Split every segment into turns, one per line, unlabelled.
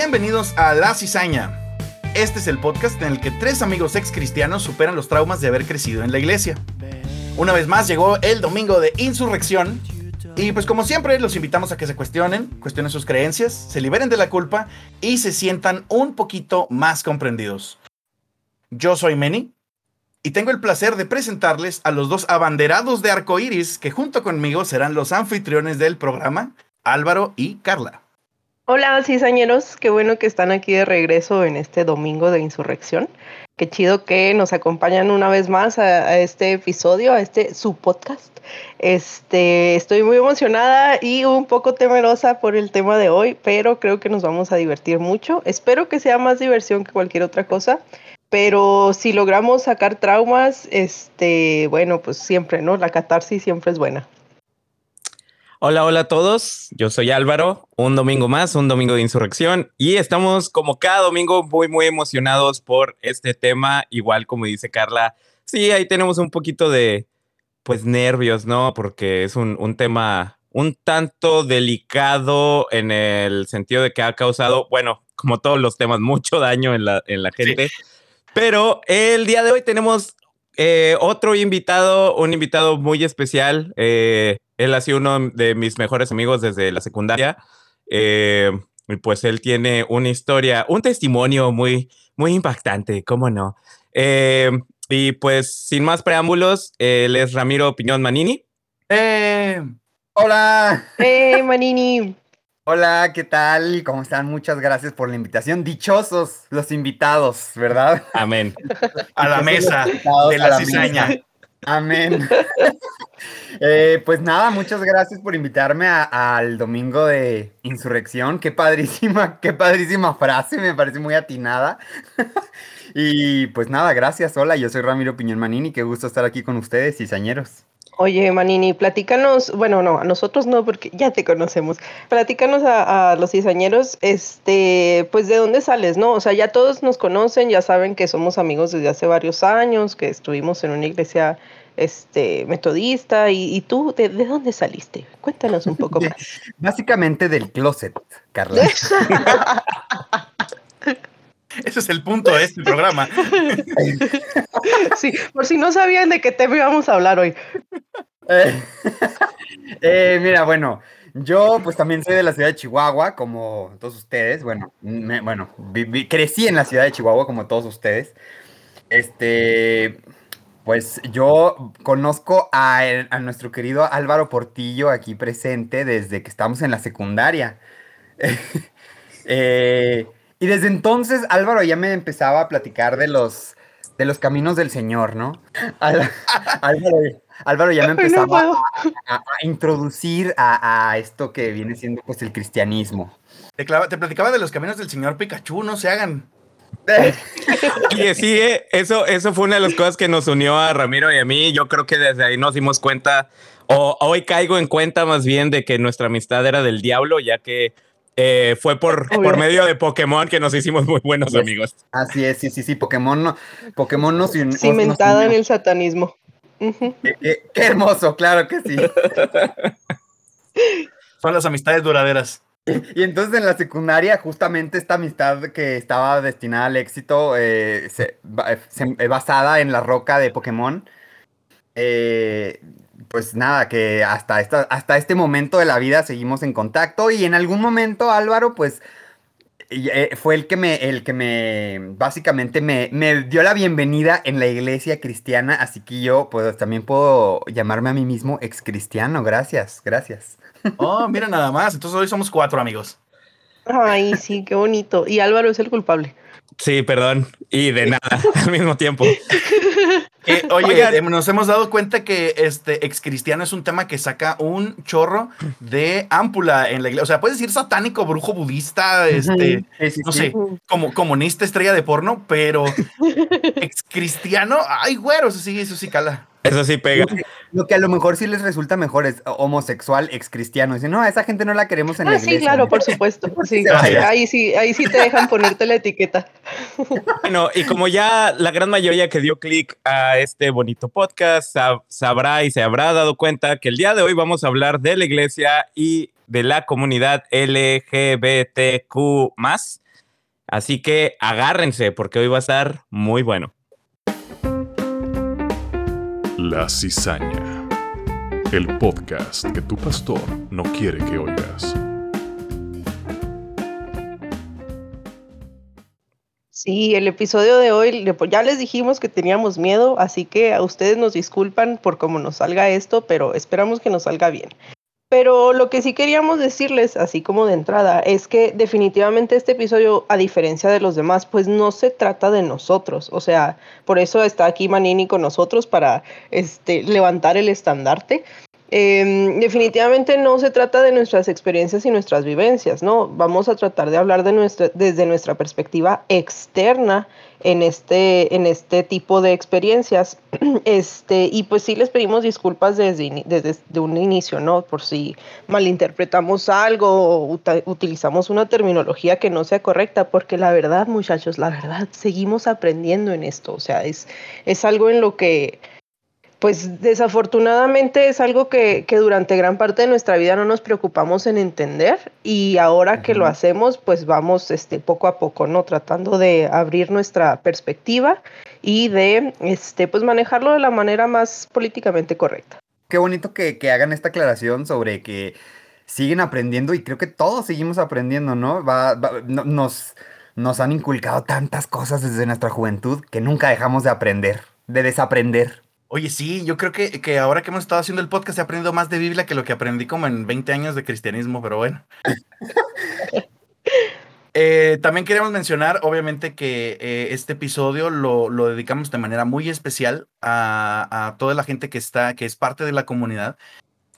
bienvenidos a La Cizaña. Este es el podcast en el que tres amigos ex cristianos superan los traumas de haber crecido en la iglesia. Una vez más llegó el domingo de insurrección y pues como siempre los invitamos a que se cuestionen, cuestionen sus creencias, se liberen de la culpa y se sientan un poquito más comprendidos. Yo soy Meni y tengo el placer de presentarles a los dos abanderados de arcoiris que junto conmigo serán los anfitriones del programa, Álvaro y Carla.
Hola, cizañeros, qué bueno que están aquí de regreso en este domingo de insurrección. Qué chido que nos acompañan una vez más a, este episodio, a este su podcast. Este, estoy muy emocionada y un poco temerosa por el tema de hoy, pero creo que nos vamos a divertir mucho. Espero que sea más diversión que cualquier otra cosa. Pero si logramos sacar traumas, este, bueno, pues siempre, ¿no? La catarsis siempre es buena.
Hola, hola a todos. Yo soy Álvaro. Un domingo más, un domingo de insurrección. Y estamos como cada domingo muy, muy emocionados por este tema. Igual como dice Carla, sí, ahí tenemos un poquito de, pues, nervios, ¿no? Porque es un, un tema un tanto delicado en el sentido de que ha causado, bueno, como todos los temas, mucho daño en la, en la gente. Pero el día de hoy tenemos eh, otro invitado, un invitado muy especial. Eh, él ha sido uno de mis mejores amigos desde la secundaria. Eh, y pues él tiene una historia, un testimonio muy, muy impactante, ¿cómo no? Eh, y pues sin más preámbulos, él es Ramiro Piñón Manini.
Eh, hola.
Hey, Manini.
Hola, ¿qué tal? ¿Cómo están? Muchas gracias por la invitación. Dichosos los invitados, ¿verdad?
Amén.
A la mesa de la, cizaña.
Amén. Eh, pues nada, muchas gracias por invitarme al domingo de insurrección. Qué padrísima, qué padrísima frase, me parece muy atinada. y pues nada, gracias. Hola, yo soy Ramiro Piñón Manini, qué gusto estar aquí con ustedes, cizañeros.
Oye, Manini, platícanos, bueno, no, a nosotros no, porque ya te conocemos. Platícanos a, a, los cizañeros, este, pues de dónde sales, ¿no? O sea, ya todos nos conocen, ya saben que somos amigos desde hace varios años, que estuvimos en una iglesia este, metodista. ¿Y, y tú de, de, dónde saliste? Cuéntanos un poco más.
Básicamente del closet, Carla.
Ese es el punto de este programa.
Sí, por si no sabían de qué tema íbamos a hablar hoy.
Eh, mira, bueno, yo pues también soy de la ciudad de Chihuahua, como todos ustedes. Bueno, bueno, crecí en la ciudad de Chihuahua, como todos ustedes. Este, pues yo conozco a, nuestro querido Álvaro Portillo aquí presente desde que estamos en la secundaria. eh, y desde entonces Álvaro ya me empezaba a platicar de los, de los caminos del Señor, ¿no? Álvaro, Álvaro ya me empezaba no a, a, a, introducir a, esto que viene siendo pues el cristianismo.
Te, clava, te platicaba de los caminos del Señor Pikachu, no se hagan.
Oye, sí, eh, eso, eso fue una de las cosas que nos unió a Ramiro y a mí. Yo creo que desde ahí nos dimos cuenta, o hoy caigo en cuenta más bien de que nuestra amistad era del diablo, ya que eh, fue por, por medio de Pokémon que nos hicimos muy buenos amigos.
Así es, sí, sí, sí, Pokémon, Pokémon nos unió.
Cimentada en el satanismo. Uh -huh.
qué, qué, qué hermoso, claro que sí.
Son las amistades duraderas.
Y entonces en la secundaria, justamente esta amistad que estaba destinada al éxito, eh, se, se, basada en la roca de Pokémon, eh, pues nada, que hasta, esta, hasta este momento de la vida seguimos en contacto y en algún momento Álvaro, pues eh, fue el que me, el que me, básicamente me, me, dio la bienvenida en la iglesia cristiana, así que yo pues también puedo llamarme a mí mismo ex cristiano, gracias, gracias.
Oh, mira nada más, entonces hoy somos cuatro amigos.
Ay, sí, qué bonito. Y Álvaro es el culpable.
Sí, perdón. Y de nada al mismo tiempo.
Eh, oye, Oigan, eh, nos hemos dado cuenta que este ex cristiano es un tema que saca un chorro de ámpula en la iglesia. O sea, puedes decir satánico, brujo budista, este, sí, sí, no sí. sé, como comunista, estrella de porno, pero ex cristiano, ay, güero, eso sí, eso sí cala.
Eso sí pega.
Lo que, lo que, a lo mejor sí les resulta mejor es homosexual, ex cristiano. Dicen, no, a esa gente no la queremos en
ah,
la iglesia.
Sí, claro, por supuesto. Sí, ahí, sí, ahí sí te dejan ponerte la etiqueta.
Bueno, y como ya la gran mayoría que dio clic a este bonito podcast sab sabrá y se habrá dado cuenta que el día de hoy vamos a hablar de la iglesia y de la comunidad LGBTQ. Así que agárrense porque hoy va a estar muy bueno.
La cizaña. El podcast que tu pastor no quiere que oigas.
Sí, el episodio de hoy, ya les dijimos que teníamos miedo, así que a ustedes nos disculpan por cómo nos salga esto, pero esperamos que nos salga bien. Pero lo que sí queríamos decirles, así como de entrada, es que definitivamente este episodio, a diferencia de los demás, pues no se trata de nosotros. O sea, por eso está aquí Manini con nosotros para este, levantar el estandarte. Em, definitivamente no se trata de nuestras experiencias y nuestras vivencias, ¿no? Vamos a tratar de hablar de nuestra, desde nuestra perspectiva externa en este, en este tipo de experiencias. Este, y pues sí les pedimos disculpas desde, desde un inicio, ¿no? Por si malinterpretamos algo o utilizamos una terminología que no sea correcta, porque la verdad, muchachos, la verdad, seguimos aprendiendo en esto. O sea, es, es algo en lo que pues desafortunadamente es algo que, durante gran parte de nuestra vida no nos preocupamos en entender y ahora que lo hacemos, pues vamos este, poco a poco, ¿no? Tratando de abrir nuestra perspectiva y de este, pues manejarlo de la manera más políticamente correcta.
Qué bonito que, hagan esta aclaración sobre que siguen aprendiendo y creo que todos seguimos aprendiendo, ¿no? nos, nos han inculcado tantas cosas desde nuestra juventud que nunca dejamos de aprender, de desaprender.
Oye, sí, yo creo que, que ahora que hemos estado haciendo el podcast he aprendido más de Biblia que lo que aprendí como en 20 años de cristianismo, pero bueno. Eh, también queremos mencionar, obviamente, que eh, este episodio lo, lo, dedicamos de manera muy especial a, a, toda la gente que está, que es parte de la comunidad,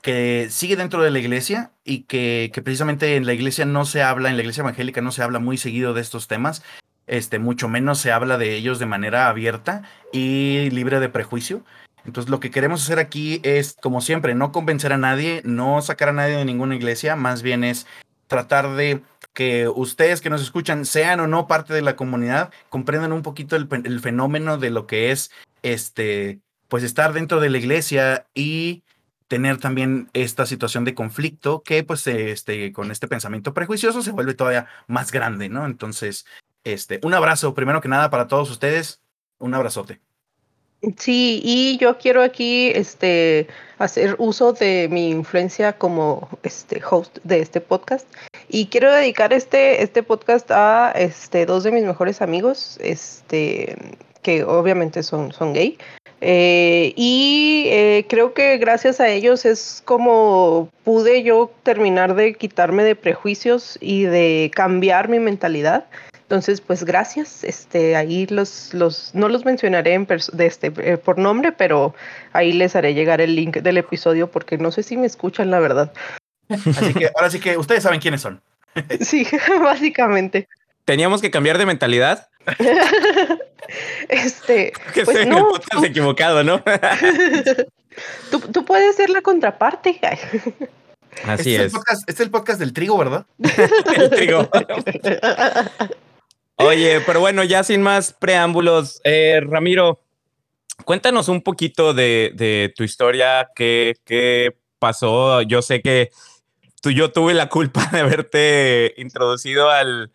que sigue dentro de la iglesia y que, que, precisamente en la iglesia no se habla, en la iglesia evangélica no se habla muy seguido de estos temas, este, mucho menos se habla de ellos de manera abierta y libre de prejuicio. Entonces lo que queremos hacer aquí es, como siempre, no convencer a nadie, no sacar a nadie de ninguna iglesia, más bien es tratar de que ustedes que nos escuchan, sean o no parte de la comunidad, comprendan un poquito el, fenómeno de lo que es este, pues estar dentro de la iglesia y tener también esta situación de conflicto que pues este, con este pensamiento prejuicioso se vuelve todavía más grande, ¿no? Entonces, este, un abrazo primero que nada para todos ustedes, un abrazote.
Sí, y yo quiero aquí este, hacer uso de mi influencia como este, host de este podcast. Y quiero dedicar este, este podcast a este, dos de mis mejores amigos, este, que obviamente son, son gay. Eh, y eh, creo que gracias a ellos es como pude yo terminar de quitarme de prejuicios y de cambiar mi mentalidad. Entonces, pues gracias. Este, ahí los, los, no los mencionaré en de este, eh, por nombre, pero ahí les haré llegar el link del episodio porque no sé si me escuchan, la verdad.
Así que ahora sí que ustedes saben quiénes son.
Sí, básicamente.
Teníamos que cambiar de mentalidad.
este,
que pues no, el podcast equivocado, ¿no?
tú, tú puedes ser la contraparte.
Así
este es. este es el podcast del trigo, ¿verdad?
el trigo. Oye, pero bueno, ya sin más preámbulos, eh, Ramiro, cuéntanos un poquito de, tu historia, qué, pasó. Yo sé que tú, yo tuve la culpa de haberte introducido al,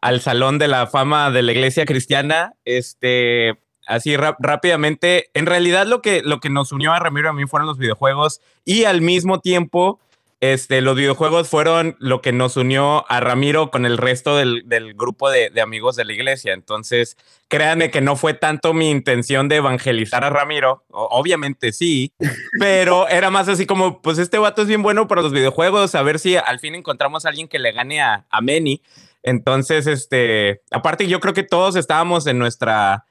al Salón de la Fama de la Iglesia Cristiana. Este, así rápidamente, en realidad lo que, lo que nos unió a Ramiro y a mí fueron los videojuegos y al mismo tiempo este, los videojuegos fueron lo que nos unió a Ramiro con el resto del, grupo de, amigos de la iglesia. Entonces, créanme que no fue tanto mi intención de evangelizar a Ramiro. obviamente sí, pero era más así como, pues este vato es bien bueno para los videojuegos, a ver si al fin encontramos a alguien que le gane a, a Manny. Entonces, este, aparte yo creo que todos estábamos en nuestra,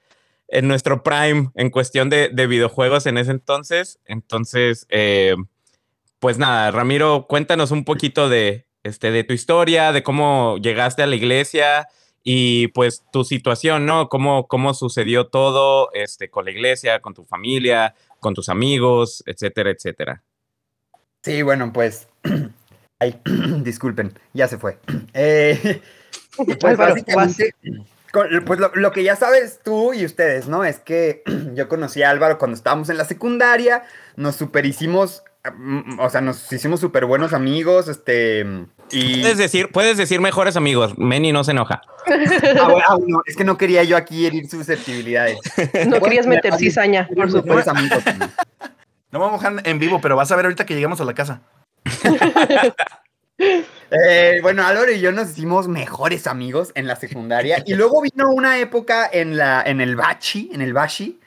en nuestro prime en cuestión de, de videojuegos en ese entonces. Entonces, eh, pues nada, Ramiro, cuéntanos un poquito de, este, de tu historia, de cómo llegaste a la iglesia y pues tu situación, ¿no? Cómo, cómo sucedió todo este, con la iglesia, con tu familia, con tus amigos, etcétera, etcétera.
Sí, bueno, pues, ay, disculpen, ya se fue. Eh, pues básicamente, pues lo, lo, que ya sabes tú y ustedes, ¿no? Es que yo conocí a Álvaro cuando estábamos en la secundaria, nos super hicimos Mm, o sea, nos hicimos súper buenos amigos, este, Y,
Puedes decir, puedes decir mejores amigos. Meni no se enoja.
ah, bueno, ah, no, es que no quería yo aquí herir susceptibilidades.
No querías meter cizaña, por
Mejores
supuesto.
amigos.
No vamos a mojar en vivo, pero vas a ver ahorita que llegamos a la casa.
Eh, bueno, Álvaro y yo nos hicimos mejores amigos en la secundaria y luego vino una época en la en el bachi, en el bashi,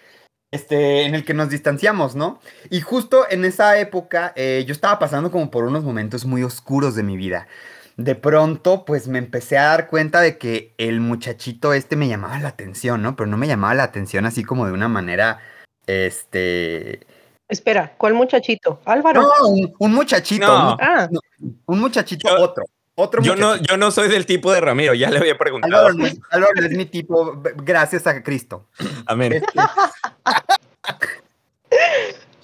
este, en el que nos distanciamos, ¿no? Y justo en esa época eh, yo estaba pasando como por unos momentos muy oscuros de mi vida. De pronto, pues me empecé a dar cuenta de que el muchachito este me llamaba la atención, ¿no? Pero no me llamaba la atención así como de una manera, este...
Espera, ¿cuál muchachito? Álvaro.
No, un, un muchachito,
No.
un,
Ah,
un muchachito,
Yo-
otro. Otro
Yo no, yo no soy del tipo de Ramiro, ya le había preguntado.
Álvaro no, es, Álvaro no es mi tipo, gracias a Cristo.
Amén.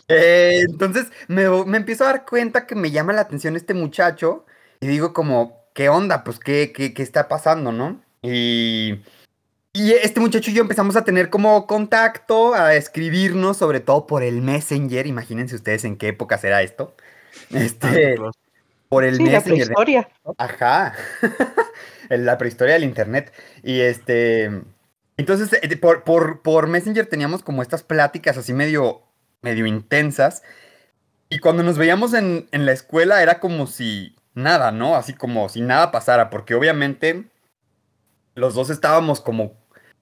Eh, entonces me, me empiezo a dar cuenta que me llama la atención este muchacho y digo como, ¿qué onda? Pues, ¿qué, qué, qué está pasando, no? Y, y este muchacho y yo empezamos a tener como contacto, a escribirnos, sobre todo por el Messenger. Imagínense ustedes en qué época será esto. Este, por el
sí, la
Messenger.
prehistoria.
Ajá. En la prehistoria del internet. Y este. Entonces, eh, por, por, por Messenger teníamos como estas pláticas así medio, medio intensas. Y cuando nos veíamos en, en la escuela era como si nada, ¿no? Así como si nada pasara. Porque obviamente los dos estábamos como.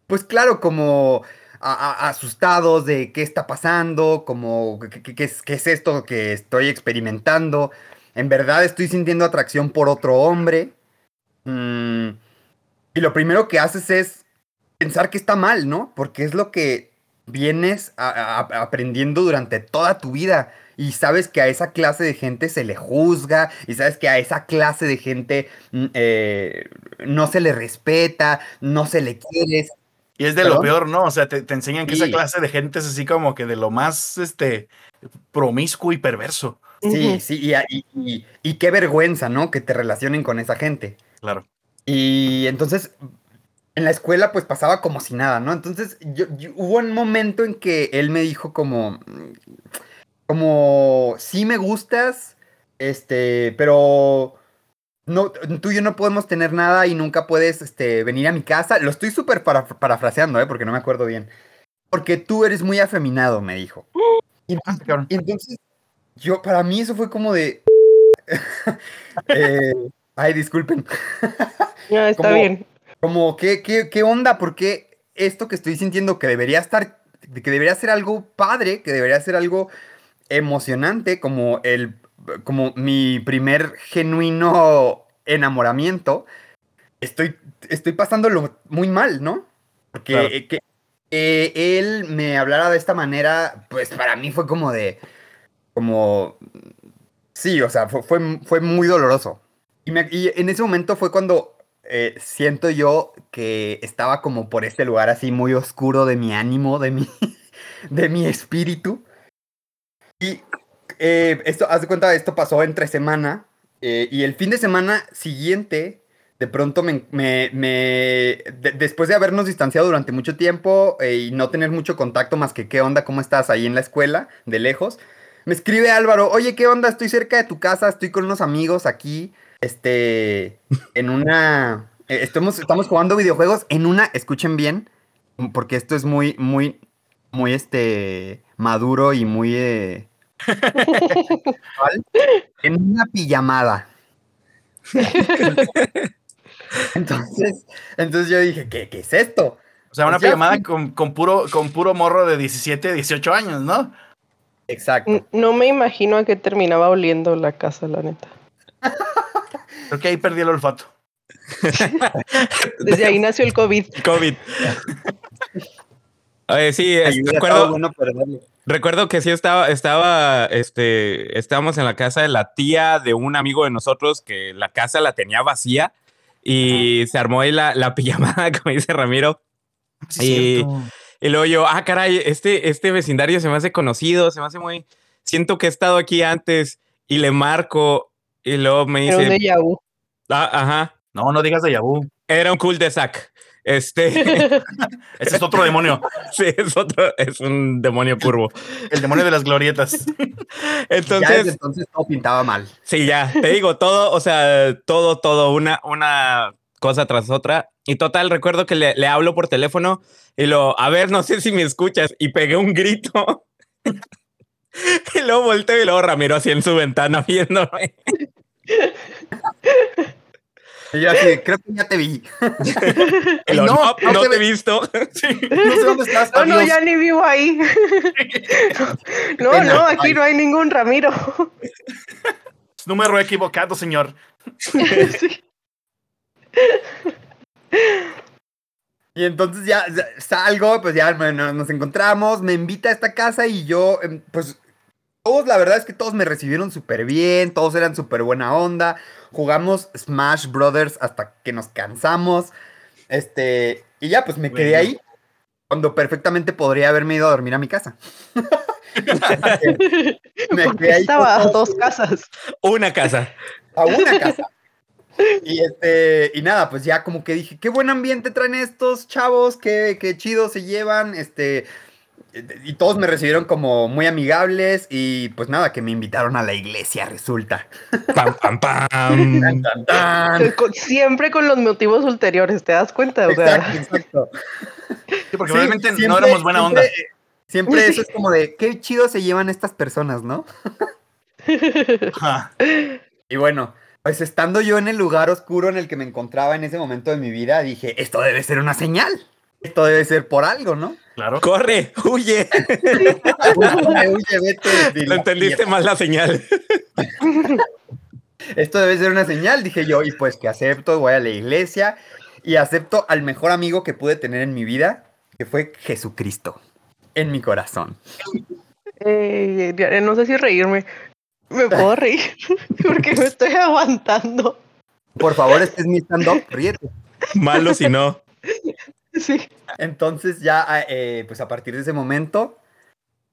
Pues claro, como. a- a- asustados de qué está pasando, como qué, qué- qué es, qué es esto que estoy experimentando. En verdad estoy sintiendo atracción por otro hombre. Mm, y lo primero que haces es pensar que está mal, ¿no? Porque es lo que vienes a- a- aprendiendo durante toda tu vida. Y sabes que a esa clase de gente se le juzga. Y sabes que a esa clase de gente mm, eh, no se le respeta, no se le quiere.
Y es de lo peor, ¿no? O sea, te, te enseñan que
Sí.
esa clase de gente es así como que de lo más este promiscuo y perverso.
Sí, sí, y, y- y- y qué vergüenza, ¿no? Que te relacionen con esa gente.
Claro.
Y entonces, en la escuela, pues pasaba como si nada, ¿no? Entonces, yo, yo- hubo un momento en que él me dijo como, como, sí me gustas, este, pero no, tú y yo no podemos tener nada y nunca puedes, este, venir a mi casa. Lo estoy súper para- parafraseando, ¿eh? Porque no me acuerdo bien. Porque tú eres muy afeminado, me dijo. Y,
Ah,
y entonces, yo, para mí eso fue como de... eh, ay, disculpen.
Ya, está
Como-
bien.
Como, ¿qué, qué, qué onda? Porque esto que estoy sintiendo que debería estar, que debería ser algo padre, que debería ser algo emocionante, como el, como mi primer genuino enamoramiento, estoy, estoy pasándolo muy mal, ¿no? Porque
Claro.
eh, que eh, él me hablara de esta manera, pues para mí fue como de, como, sí, o sea, fue, fue, fue muy doloroso. Y, me- y en ese momento fue cuando eh, siento yo que estaba como por este lugar así muy oscuro de mi ánimo, de mi, de mi espíritu. Y eh, esto, haz de cuenta, esto pasó entre semana. eh, y el fin de semana siguiente, de pronto me, me- me- de- después de habernos distanciado durante mucho tiempo eh, y no tener mucho contacto más que qué onda, cómo estás ahí en la escuela, de lejos, me escribe Álvaro, oye, ¿qué onda? Estoy cerca de tu casa, estoy con unos amigos aquí, este, en una, eh, estamos, estamos jugando videojuegos en una, escuchen bien, porque esto es muy, muy, muy, este, maduro y muy, eh, en una pijamada. entonces, entonces yo dije, ¿qué, qué es esto?
O sea, una
Pues
pijamada con, con puro, con puro morro de 17, 18 años, ¿no?
Exacto.
No me imagino a qué terminaba oliendo la casa, la neta.
Creo que ahí perdí el olfato.
Desde ahí nació el COVID.
COVID. Oye, sí, es- recuerdo,
bueno
recuerdo que sí estaba, estaba, este, estábamos en la casa de la tía de un amigo de nosotros que la casa la tenía vacía y se armó ahí la, la pijamada, como dice Ramiro.
Sí,
Y-
cierto.
Y luego yo, ah, caray, este, este vecindario se me hace conocido, se me hace muy... Siento que he estado aquí antes y le marco y luego me
Era un
dice,
déjà vu.
ah, ajá,
No, no digas de Yabu.
era un cul de sac. Este,
Ese es otro demonio.
sí, es otro, es un demonio curvo.
El demonio de las glorietas.
ya desde
Entonces,
entonces todo pintaba mal.
sí, ya, te digo, todo, o sea, todo, todo, una, una cosa tras otra. Y total, recuerdo que le, le hablo por teléfono y lo, a ver, no sé si me escuchas, y pegué un grito. y luego volteo y luego Ramiro así en su ventana viéndome.
Y yo así, creo que ya te vi.
Lo,
No,
no,
no
no
te
te he visto.
Sí, no sé dónde estás.
No, no,
adiós.
ya ni vivo ahí. No,
pena.
no, aquí
Ay.
no hay ningún Ramiro.
Número equivocado, señor.
Sí.
Y entonces ya salgo, pues ya bueno, nos encontramos, me invita a esta casa y yo, em, pues todos, la verdad es que todos me recibieron súper bien, todos eran súper buena onda, jugamos Smash Brothers hasta que nos cansamos, este, y ya pues me quedé
Bueno.
ahí, cuando perfectamente podría haberme ido a dormir a mi casa. me quedé ahí
estaba a dos casas.
Una casa.
a una casa. Y este, y nada, pues ya como que dije, qué buen ambiente traen estos chavos, qué, qué chido se llevan, este, y todos me recibieron como muy amigables y pues nada, que me invitaron a la iglesia, resulta.
Pam, pam, pam.
Tan, tan, tan.
Con- Siempre con los motivos ulteriores, ¿te das cuenta? O sea,
Exacto, exacto.
Sí, porque
Sí,
realmente no éramos buena onda.
siempre- Siempre eso es como de, qué chido se llevan estas personas, ¿no? Y bueno, pues estando yo en el lugar oscuro en el que me encontraba en ese momento de mi vida, dije, esto debe ser una señal. Esto debe ser por algo, ¿no?
Claro.
Corre, huye.
Huye, huye, vete,
Lo entendiste mal la señal.
Esto debe ser una señal, dije yo, y pues que acepto, voy a la iglesia y acepto al mejor amigo que pude tener en mi vida, que fue Jesucristo, en mi corazón.
eh, no sé si reírme. Me puedo reír porque me estoy aguantando.
Por favor, este es mi stand-up, ríete.
Malo si no.
Sí.
Entonces ya, eh, pues a partir de ese momento,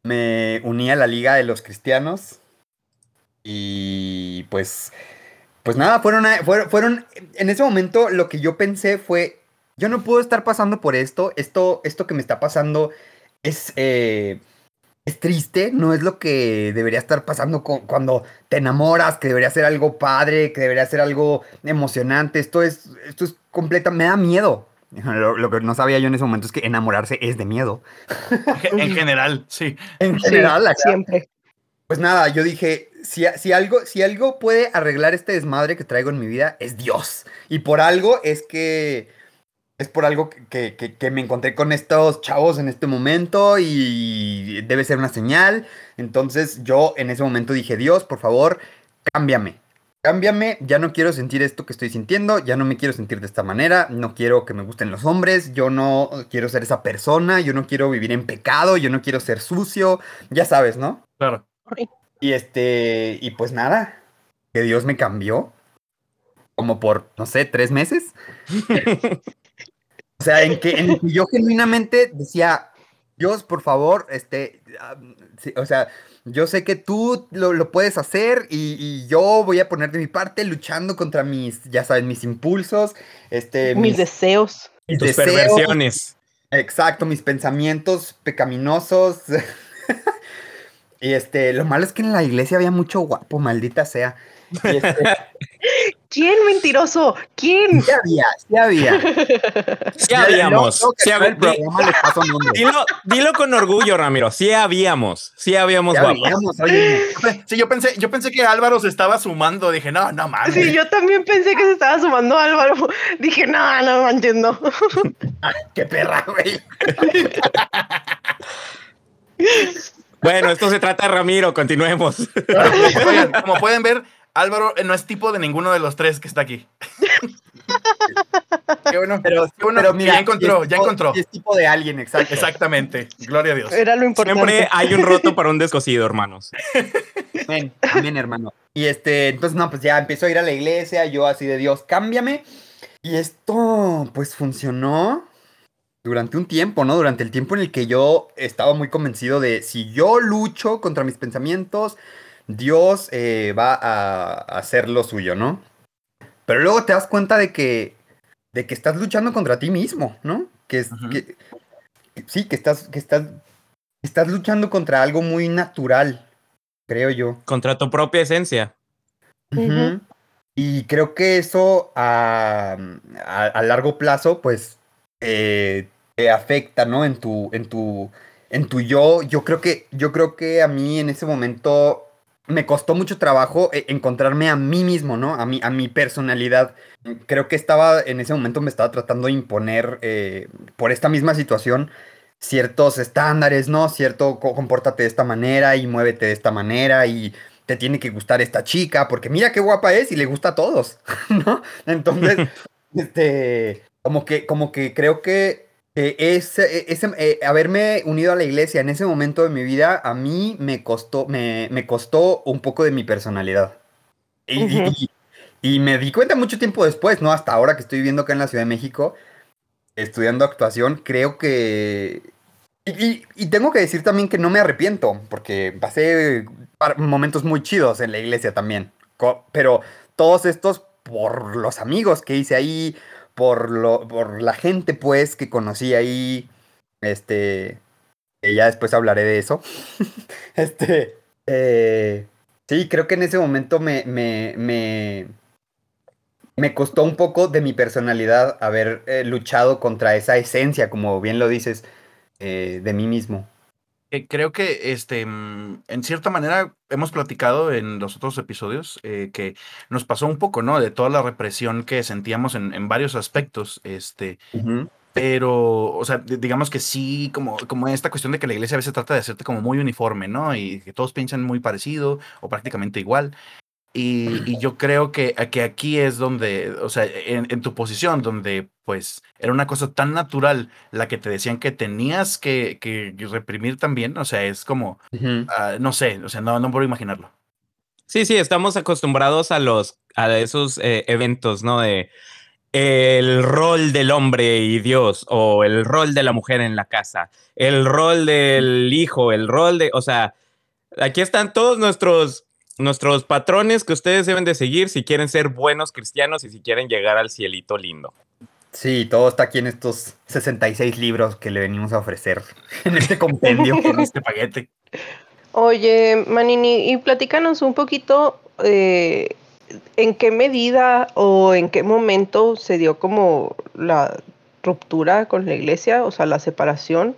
me uní a la Liga de los Cristianos y pues, pues nada, fueron, a- fueron, fueron, en ese momento lo que yo pensé fue, yo no puedo estar pasando por esto, esto, esto que me está pasando es, eh, es triste, no es lo que debería estar pasando cu- cuando te enamoras, que debería ser algo padre, que debería ser algo emocionante, esto es, esto es completa, me da miedo. Lo, lo que no sabía yo en ese momento es que enamorarse es de miedo.
En general, sí.
En
Sí,
general, acá.
siempre.
Pues nada, yo dije, si, si, algo, si algo puede arreglar este desmadre que traigo en mi vida, es Dios. Y por algo es que... Es por algo que, que- que- me encontré con estos chavos en este momento y debe ser una señal. Entonces yo en ese momento dije, Dios, por favor, cámbiame. Cámbiame, ya no quiero sentir esto que estoy sintiendo, ya no me quiero sentir de esta manera, no quiero que me gusten los hombres, yo no quiero ser esa persona, yo no quiero vivir en pecado, yo no quiero ser sucio, ya sabes, ¿no?
Claro.
Y este, y pues nada, que Dios me cambió. Como por, no sé, tres meses. o sea, en que, en que yo genuinamente decía, Dios, por favor, este, sí, o sea, yo sé que tú lo, lo puedes hacer y, y yo voy a poner de mi parte luchando contra mis, ya sabes, mis impulsos, este,
Mis deseos.
mis
Tus
deseos.
perversiones.
Exacto, mis pensamientos pecaminosos. y este, lo malo es que en la iglesia había mucho guapo, maldita sea. Y este,
¿Quién mentiroso? ¿Quién?
sí había, sí había.
Sí
Ya,
habíamos. Sí hab-
el programa.
Dilo, dilo con orgullo, Ramiro. Sí habíamos. Sí habíamos
Sí
guapos.
habíamos, oye.
Sí, yo pensé, yo pensé que Álvaro se estaba sumando. Dije, no, no mames.
Sí, yo también pensé que se estaba sumando Álvaro. Dije, no, no manches, no.
Qué perra, güey.
Bueno, esto se trata de Ramiro. Continuemos.
Oigan, como pueden ver, Álvaro eh, no es tipo de ninguno de los tres que está aquí. Qué bueno.
Pero,
Qué bueno
pero mira,
ya encontró, ya
tipo-
encontró.
es tipo de alguien, exacto.
Exactamente. Gloria a Dios.
Era lo importante.
Siempre hay un roto para un descosido, hermanos.
Amén, amén, hermano. Y este, entonces, no, pues ya empiezo a ir a la iglesia, yo así de Dios, cámbiame. Y esto, pues funcionó durante un tiempo, ¿no? Durante el tiempo en el que yo estaba muy convencido de si yo lucho contra mis pensamientos, Dios eh, va a hacer lo suyo, ¿no? Pero luego te das cuenta de que de que estás luchando contra ti mismo, ¿no? Que es
Ujú.
que, que- sí, que estás, que estás, estás luchando contra algo muy natural, creo yo.
Contra tu propia esencia.
Y creo que eso a, a- a largo plazo, pues, eh, te afecta, ¿no? En tu, en tu, en tu yo. Yo creo que, yo creo que a mí en ese momento me costó mucho trabajo eh, encontrarme a mí mismo, ¿no? A mi, a mi personalidad. Creo que estaba, en ese momento me estaba tratando de imponer, eh, por esta misma situación, ciertos estándares, ¿no? Cierto, co- compórtate de esta manera y muévete de esta manera y te tiene que gustar esta chica, porque mira qué guapa es y le gusta a todos, ¿no? Entonces, este, como que, como que creo que eh, ese, ese, eh, haberme unido a la iglesia en ese momento de mi vida, a mí me costó, me, me costó un poco de mi personalidad. Y, me di cuenta mucho tiempo después, ¿no? Hasta ahora que estoy viviendo acá en la Ciudad de México, estudiando actuación, creo que... Y, y- tengo que decir también que no me arrepiento, porque pasé momentos muy chidos en la iglesia también. Pero todos estos por los amigos que hice ahí, por, lo, por la gente pues que conocí ahí, este... ya después hablaré de eso. este... eh, sí, creo que en ese momento me, me, me, me costó un poco de mi personalidad haber eh, luchado contra esa esencia, como bien lo dices, eh, de mí mismo.
Eh, Creo que este, mm, en cierta manera hemos platicado en los otros episodios eh, que nos pasó un poco, ¿no? De toda la represión que sentíamos en, en varios aspectos. Este, pero, o sea, di- digamos que sí, como, como esta cuestión de que la iglesia a veces trata de hacerte como muy uniforme, ¿no? Y que todos piensan muy parecido o prácticamente igual. Y, y yo creo que, que aquí es donde, o sea, en, en tu posición, donde pues era una cosa tan natural la que te decían que tenías que, que reprimir también, o sea, es como, ah, no sé, o sea, no, no puedo imaginarlo.
Sí, sí, estamos acostumbrados a los a esos eh, eventos, ¿no? De el rol del hombre y Dios, o el rol de la mujer en la casa, el rol del hijo, el rol de, o sea, aquí están todos nuestros nuestros patrones que ustedes deben de seguir si quieren ser buenos cristianos y si quieren llegar al cielito lindo.
Sí, todo está aquí en estos 66 libros que le venimos a ofrecer en este compendio.
En este paquete.
Oye, Manini, y platícanos un poquito eh, en qué medida o en qué momento se dio como la ruptura con la iglesia, o sea, la separación.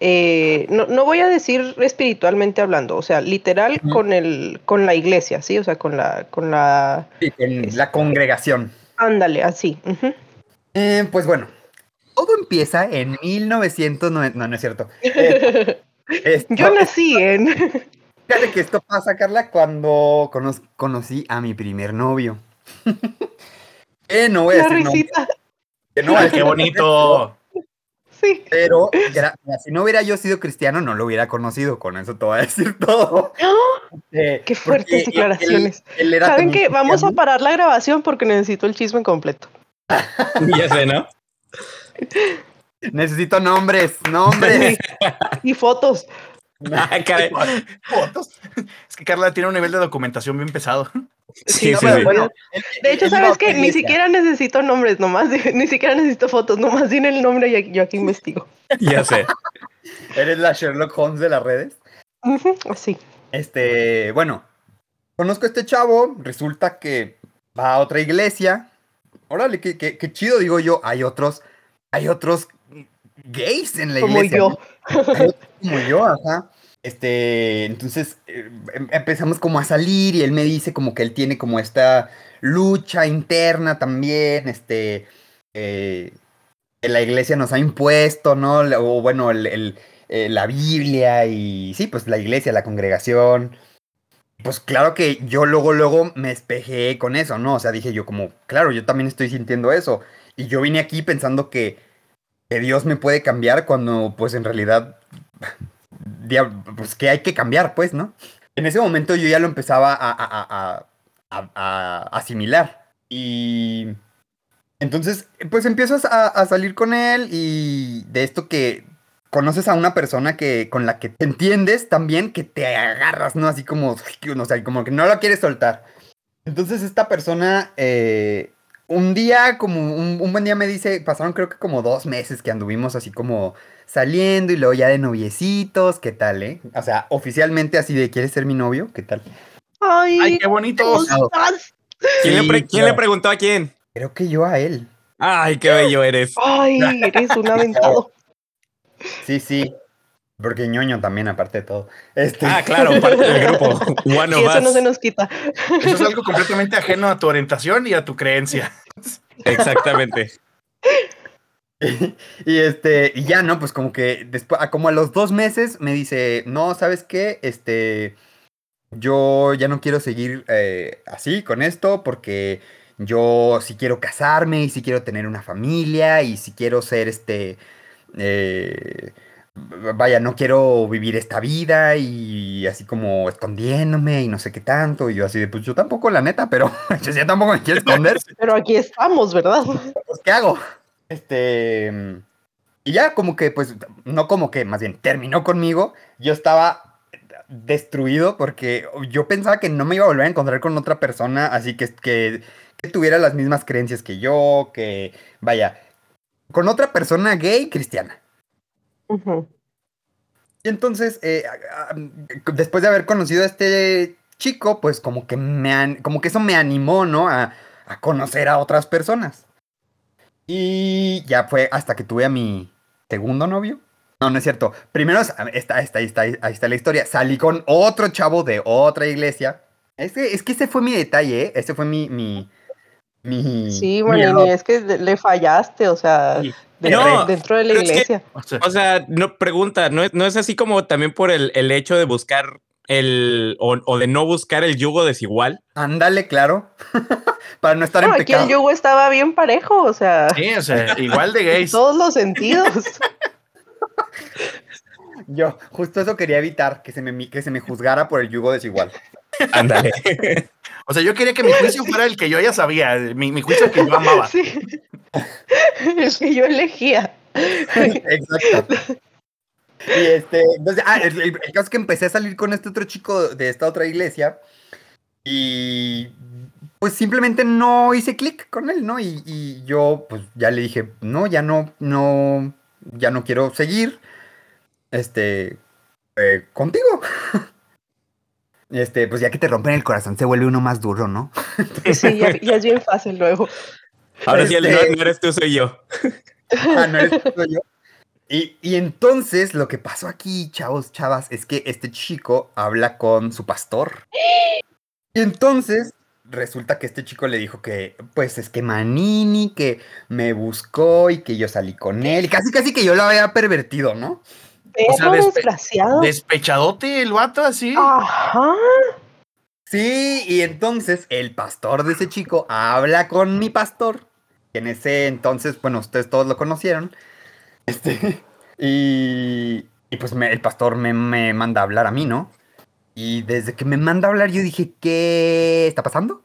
Eh, no, no voy a decir espiritualmente hablando, o sea, literal con el, con la iglesia, sí, o sea, con la, con la,
Sí, con la congregación.
ándale, así.
Eh, pues bueno, todo empieza en 1990. No, no es cierto. Eh, esto-
Yo nací en.
Fíjate que esto pasa, Carla, cuando cono- conocí a mi primer novio. Eh, no voy a decir nombre,
risita.
que no voy a
¡Ay,
decir
qué bonito!
Sí.
Pero si no hubiera yo sido cristiano, no lo hubiera conocido. Con eso te voy a decir todo. Eh,
Qué
porque
fuertes declaraciones.
él- él era
¿Saben qué? Vamos a
cristiano.
parar la grabación porque necesito el chisme completo.
ya sé, ¿no?
Necesito nombres, nombres.
Y fotos.
Ah.
Fotos. Es que Carla tiene un nivel de documentación bien pesado.
Sí, sí, sí.
bueno,
De hecho, ¿sabes qué? Ni siquiera necesito nombres, nomás, ni siquiera necesito fotos, nomás dime el nombre y yo aquí investigo.
Ya sé.
Eres la Sherlock Holmes de las redes.
Ujú, Así.
Este, bueno, conozco a este chavo, resulta que va a otra iglesia. Órale, qué, qué- qué chido, digo yo. Hay otros, hay otros gays en la
Como
iglesia.
yo.
¿no? Hay otros como yo, ajá. Este, entonces eh, em- empezamos como a salir y él me dice como que él tiene como esta lucha interna también, este, eh, la iglesia nos ha impuesto, ¿no? O bueno, el- eh, la Biblia y sí, pues la iglesia, la congregación. Pues claro que yo luego, luego me espejé con eso, ¿no? O sea, dije yo como, claro, yo también estoy sintiendo eso. Y yo vine aquí pensando que, que Dios me puede cambiar cuando pues en realidad, pues que hay que cambiar, pues, ¿no? En ese momento yo ya lo empezaba a, asimilar. Y entonces, pues empiezas a, salir con él y de esto que conoces a una persona que con la que te entiendes también, que te agarras, ¿no? Así como, o sea, como que no la quieres soltar. Entonces esta persona, eh, un día, como un buen día me dice, pasaron creo que como dos meses que anduvimos así como saliendo y luego ya de noviecitos, ¿qué tal, eh? O sea, oficialmente así de, ¿quieres ser mi novio? ¿Qué tal?
Ay,
Ay, qué bonito.
¿Quién, le,
Sí,
pre- quién
claro.
le preguntó a quién?
Creo que yo a él.
Ay, qué bello eres.
Ay, eres un aventado.
Sí, sí. Porque ñoño también, aparte de todo. Este,
Ah, claro, parte del grupo. One
y eso no se nos quita.
Eso es algo completamente ajeno a tu orientación y a tu creencia.
Exactamente.
y este, y ya, ¿no? Pues como que después, como a los dos meses me dice, no, ¿sabes qué? Este, yo ya no quiero seguir eh, así con esto porque yo sí quiero casarme y sí quiero tener una familia y sí quiero ser este, eh, vaya, no quiero vivir esta vida y así como escondiéndome y no sé qué tanto. Y yo así de, pues yo tampoco, la neta, pero yo ya tampoco me quiero esconder.
Pero aquí estamos, ¿verdad?
pues, ¿qué hago? Este. Y ya, como que, pues, no como que, más bien, terminó conmigo. Yo estaba destruido porque yo pensaba que no me iba a volver a encontrar con otra persona, así que, que, que tuviera las mismas creencias que yo, que, vaya, con otra persona gay cristiana.
Ujú.
Y entonces, eh, después de haber conocido a este chico, pues como que me como que eso me animó, ¿no? A, a conocer a otras personas. Y ya fue hasta que tuve a mi segundo novio. No, no es cierto. Primero, está, está, está, está- ahí está la historia. Salí con otro chavo de otra iglesia. Es que, es que ese fue mi detalle, ¿eh? Ese fue mi... mi, mi
Sí,
mi.
Manini, es que le fallaste, o sea,
Sí.
de-
No,
dentro de la
pero es que-
iglesia.
O sea,
O sea, no pregunta, no es, no es así como también por el, el hecho de buscar el o, o de no buscar el yugo desigual.
Ándale, claro. Para no estar en
aquí
pecado.
el yugo estaba bien parejo, o sea,
sí, o sea, igual de
en
gays.
todos los sentidos.
Yo, justo eso quería evitar, que se me, que se me juzgara por el yugo desigual.
Ándale.
O sea, yo quería que mi juicio fuera el que yo ya sabía, mi, mi juicio que yo amaba.
Sí. El que yo elegía.
Exacto. Y este, entonces, ah, el, el- el caso es que empecé a salir con este otro chico de esta otra iglesia y pues simplemente no hice clic con él, ¿no? Y, y yo pues ya le dije, no, ya no, no, ya no quiero seguir, este, eh, contigo. Este, pues ya que te rompen el corazón se vuelve uno más duro, ¿no?
Sí, ya, ya es bien fácil luego.
Ahora sí, el
Este-
no, no eres tú, soy yo.
Ah, no eres tú, yo. Y, y entonces lo que pasó aquí, chavos, chavas, es que este chico habla con su pastor. Y entonces resulta que este chico le dijo que, pues es que Manini, que me buscó y que yo salí con él. Y casi, casi que yo lo había pervertido, ¿no?
O sea, despe-
desgraciado.
Despechadote el vato así.
Ajá.
Sí, y entonces el pastor de ese chico habla con mi pastor. que En ese entonces, bueno, ustedes todos lo conocieron. Este, y, y pues me- el pastor me, me manda a hablar a mí, ¿no? Y desde que me manda a hablar, yo dije, ¿qué está pasando?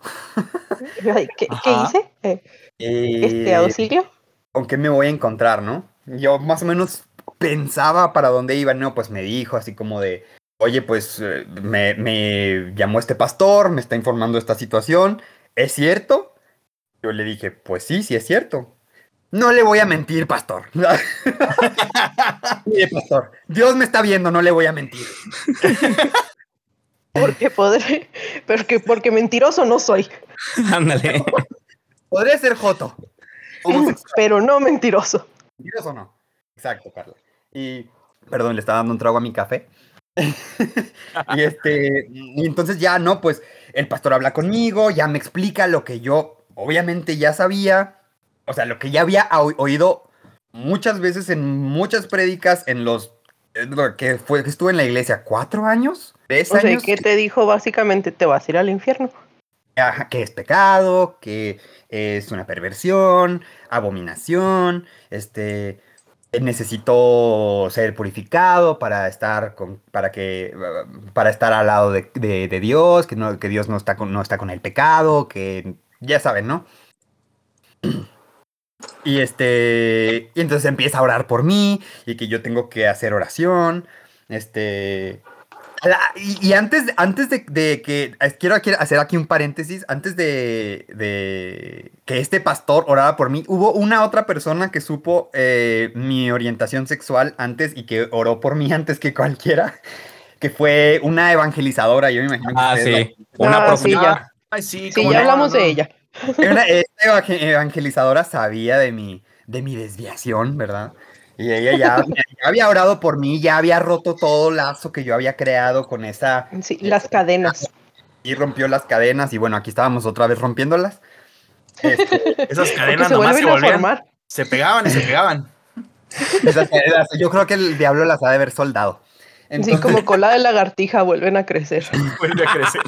¿Qué, hice? Eh, Este
Eh,
auxilio.
¿Con qué me voy a encontrar, no? Yo más o menos pensaba para dónde iba, ¿no? Pues me dijo así como de, oye, pues eh, me, me llamó este pastor, me está informando de esta situación, ¿es cierto? Yo le dije, pues sí, sí es cierto. No le voy a mentir, pastor. Mire, pastor, Dios me está viendo, no le voy a mentir.
Porque podré. Porque, porque mentiroso no soy.
Ándale.
Podría ser Joto.
Pero no mentiroso.
¿Mentiroso no? Exacto, Carla. Y, perdón, le estaba dando un trago a mi café. y este, y entonces ya, ¿no? Pues el pastor habla conmigo, ya me explica lo que yo obviamente ya sabía, o sea, lo que ya había oído muchas veces en muchas prédicas en los, que fue que estuve en la iglesia cuatro años, tres
O sea,
años,
¿qué te dijo básicamente? Te vas a ir al infierno.
Ajá, que es pecado, que es una perversión, abominación, este necesito ser purificado para estar con, para que para estar al lado de, de- de Dios, que no, que Dios no está con, no está con el pecado, que ya saben, ¿no? Y este, y entonces empieza a orar por mí y que yo tengo que hacer oración, este, y, y, antes, antes de, de, que, quiero hacer aquí un paréntesis, antes de, de, que este pastor oraba por mí, hubo una otra persona que supo eh, mi orientación sexual antes y que oró por mí antes que cualquiera, que fue una evangelizadora, yo me imagino.
Ah, sí, una
ah, sí, ya.
Ay, sí,
sí ya hablamos de ella.
Una, esta evangelizadora sabía de mi, de mi desviación, ¿verdad? Y ella ya, había orado por mí, ya había roto todo lazo que yo había creado con esa...
Sí, las cadenas.
Y rompió las cadenas y bueno, aquí estábamos otra vez rompiéndolas.
Este, esas cadenas se nomás se volvían, se pegaban y se pegaban.
Esas cadenas, yo creo que el diablo las ha de haber soldado.
sí, como cola de lagartija vuelven a crecer.
Vuelve a crecer.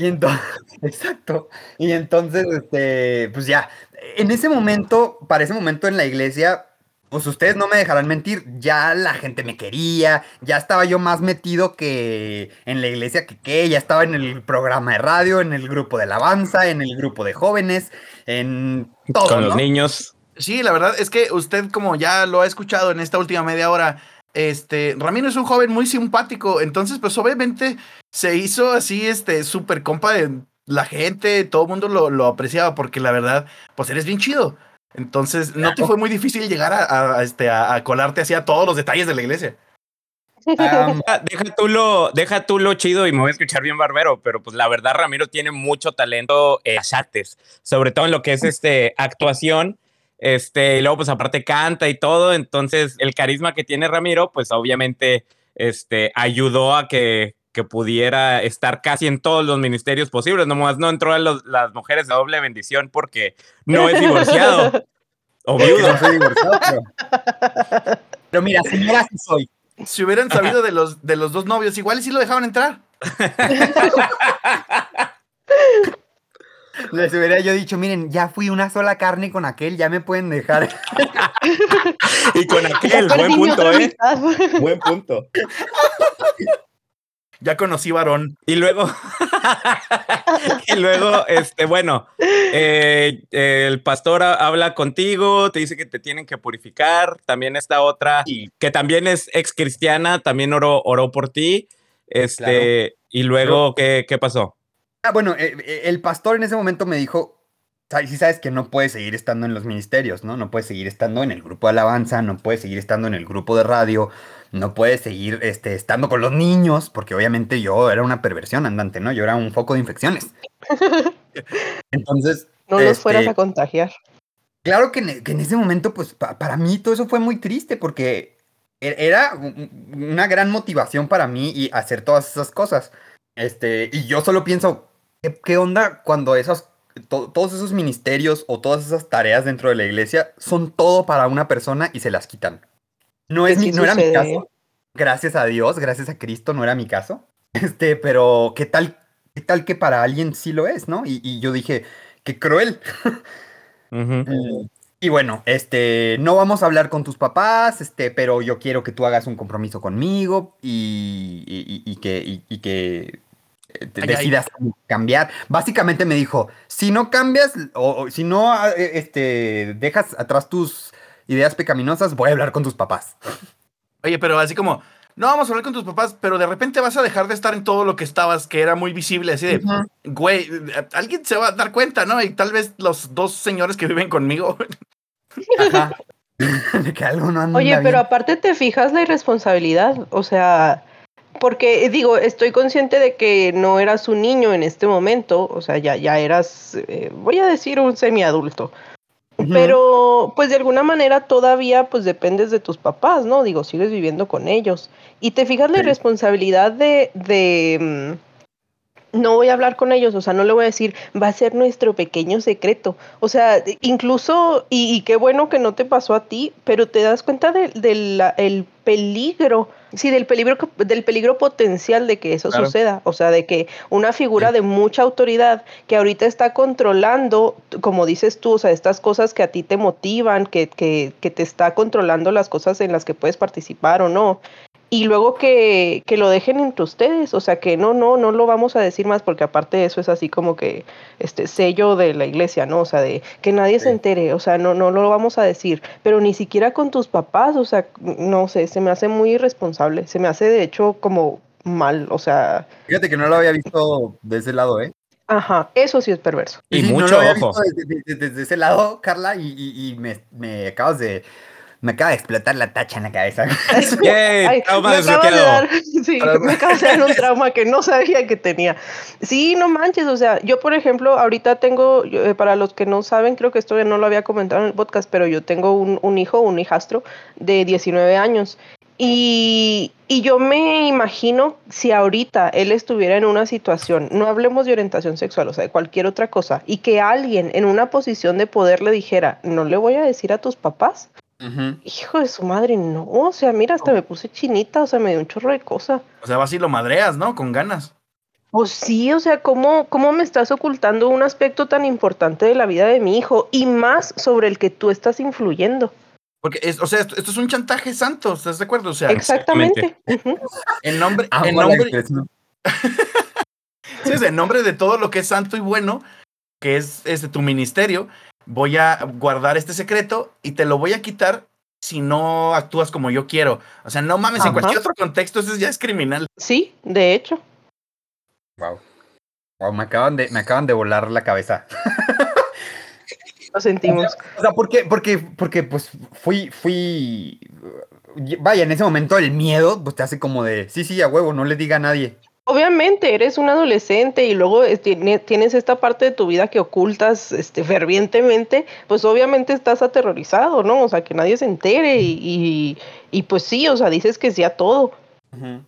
Y entonces, exacto. Y entonces, este, pues ya, en ese momento, para ese momento en la iglesia, pues ustedes no me dejarán mentir, ya la gente me quería, ya estaba yo más metido que en la iglesia que qué, ya estaba en el programa de radio, en el grupo de alabanza, en el grupo de jóvenes, en todo.
Con los niños.
Sí, la verdad es que usted, como ya lo ha escuchado en esta última media hora, este, Ramiro es un joven muy simpático, entonces pues obviamente se hizo así, este, súper compa de la gente, todo el mundo lo, lo, apreciaba porque la verdad, pues eres bien chido. Entonces, no te fue muy difícil llegar a, a este, a, colarte así a todos los detalles de la iglesia.
Um, deja, tú lo, deja tú lo chido y me voy a escuchar bien barbero, pero pues la verdad Ramiro tiene mucho talento en las artes, sobre todo en lo que es este actuación, este, y luego pues aparte canta y todo, entonces el carisma que tiene Ramiro, pues obviamente este, ayudó a que, que pudiera estar casi en todos los ministerios posibles. Nomás no entró a los, las mujeres de doble bendición porque no es divorciado. o viudo.
No soy divorciado, pero... pero mira, señora, sí soy.
Si hubieran sabido de los, de los dos novios, igual sí lo dejaban entrar.
Les hubiera yo dicho, miren, ya fui una sola carne con aquel, ya me pueden dejar.
y con aquel, buen punto, ¿eh? Buen punto
ya conocí varón.
Y luego, y luego, este, bueno, eh, el pastor habla contigo, te dice que te tienen que purificar. También esta otra, que también es ex cristiana, también oró, oró por ti. Este, y luego, ¿qué, ¿qué, pasó?
Ah, bueno, eh, eh, el pastor en ese momento me dijo, si sabes que no puedes seguir estando en los ministerios, ¿no? No puedes seguir estando en el grupo de alabanza, no puedes seguir estando en el grupo de radio, no puedes seguir este, estando con los niños, porque obviamente yo era una perversión andante, ¿no? Yo era un foco de infecciones. Entonces...
No los fueras este, a contagiar.
Claro que en, ese momento, pues para mí todo eso fue muy triste, porque e, era una gran motivación para mí y hacer todas esas cosas. Este, y yo solo pienso, ¿qué, qué onda cuando esas todos esos ministerios o todas esas tareas dentro de la iglesia son todo para una persona y se las quitan. No, es no era mi caso. Gracias a Dios, gracias a Cristo, no era mi caso. Este, pero qué tal, qué tal que para alguien sí lo es, ¿no? Y, yo dije, qué cruel. y, bueno, este, no vamos a hablar con tus papás, este, pero yo quiero que tú hagas un compromiso conmigo y, y que, y, decidas cambiar. Básicamente me dijo, si no cambias o, si no ah, e, este, dejas atrás tus ideas pecaminosas, voy a hablar con tus papás.
Oye, pero así como, no vamos a hablar con tus papás, pero de repente vas a dejar de estar en todo lo que estabas, que era muy visible, así de, güey, alguien se va a dar cuenta, ¿no? Y tal vez los dos señores que viven conmigo.
que algo no
Oye, pero aparte te fijas la irresponsabilidad, o sea, porque digo, estoy consciente de que no eras un niño en este momento, o sea, ya, ya eras, eh, voy a decir, un semiadulto. Pero, pues de alguna manera todavía, pues dependes de tus papás, ¿no? Digo, sigues viviendo con ellos. Y te fijas la responsabilidad de, de, mm, no voy a hablar con ellos, o sea, no le voy a decir, va a ser nuestro pequeño secreto. O sea, incluso, y, qué bueno que no te pasó a ti, pero te das cuenta del de, peligro Sí, del peligro, del peligro potencial de que eso suceda. O sea, de que una figura de mucha autoridad que ahorita está controlando, como dices tú, o sea, estas cosas que a ti te motivan, que, que, que te está controlando las cosas en las que puedes participar o no. Y luego que, que, lo dejen entre ustedes, o sea que no, no, no lo vamos a decir más porque aparte de eso es así como que este sello de la iglesia, ¿no? O sea, de que nadie se entere, o sea, no, no lo vamos a decir, pero ni siquiera con tus papás, o sea, no sé, se me hace muy irresponsable, se me hace de hecho como mal, o sea...
Fíjate que no lo había visto de ese lado, ¿eh?
Ajá, eso sí es perverso.
Y mucho ojo.
Desde, desde, ese lado, Carla, y, y, y me, me acabas de me acaba de explotar la tacha en la cabeza.
Yay, trauma
me
desbloqueado.
de dar, sí, me acaba de dar un trauma que no sabía que tenía. Sí, no manches, o sea, yo por ejemplo, ahorita tengo, eh, para los que no saben, creo que esto ya no lo había comentado en el podcast, pero yo tengo un, un hijo, un hijastro de 19 años. Y, y, yo me imagino si ahorita él estuviera en una situación, no hablemos de orientación sexual, o sea, de cualquier otra cosa, y que alguien en una posición de poder le dijera, no le voy a decir a tus papás, Uh -huh. Hijo de su madre, no. O sea, mira, hasta me puse chinita, o sea, me dio un chorro de cosas.
O sea, vas y lo madreas, ¿no? Con ganas.
Pues sí, o sea, ¿cómo, ¿cómo me estás ocultando un aspecto tan importante de la vida de mi hijo y más sobre el que tú estás influyendo?
Porque, es, o sea, esto, esto, es un chantaje santo, ¿estás de acuerdo? O sea,
exactamente.
En nombre, en nombre, sí, en nombre de todo lo que es santo y bueno, que es, es de tu ministerio, voy a guardar este secreto y te lo voy a quitar si no actúas como yo quiero. O sea, no mames, Ajá. en cualquier otro contexto eso ya es criminal.
Sí, de hecho.
Wow. Wow, me acaban de, me acaban de volar la cabeza.
Lo sentimos.
O sea, porque, porque, porque pues fui, fui. Vaya, en ese momento el miedo, pues te hace como de, sí, sí, a huevo, no le diga a nadie.
Obviamente, eres un adolescente y luego tienes esta parte de tu vida que ocultas este, fervientemente, pues obviamente estás aterrorizado, ¿no? O sea, que nadie se entere y, y, y pues sí, o sea, dices que sí a todo.
Uh -huh.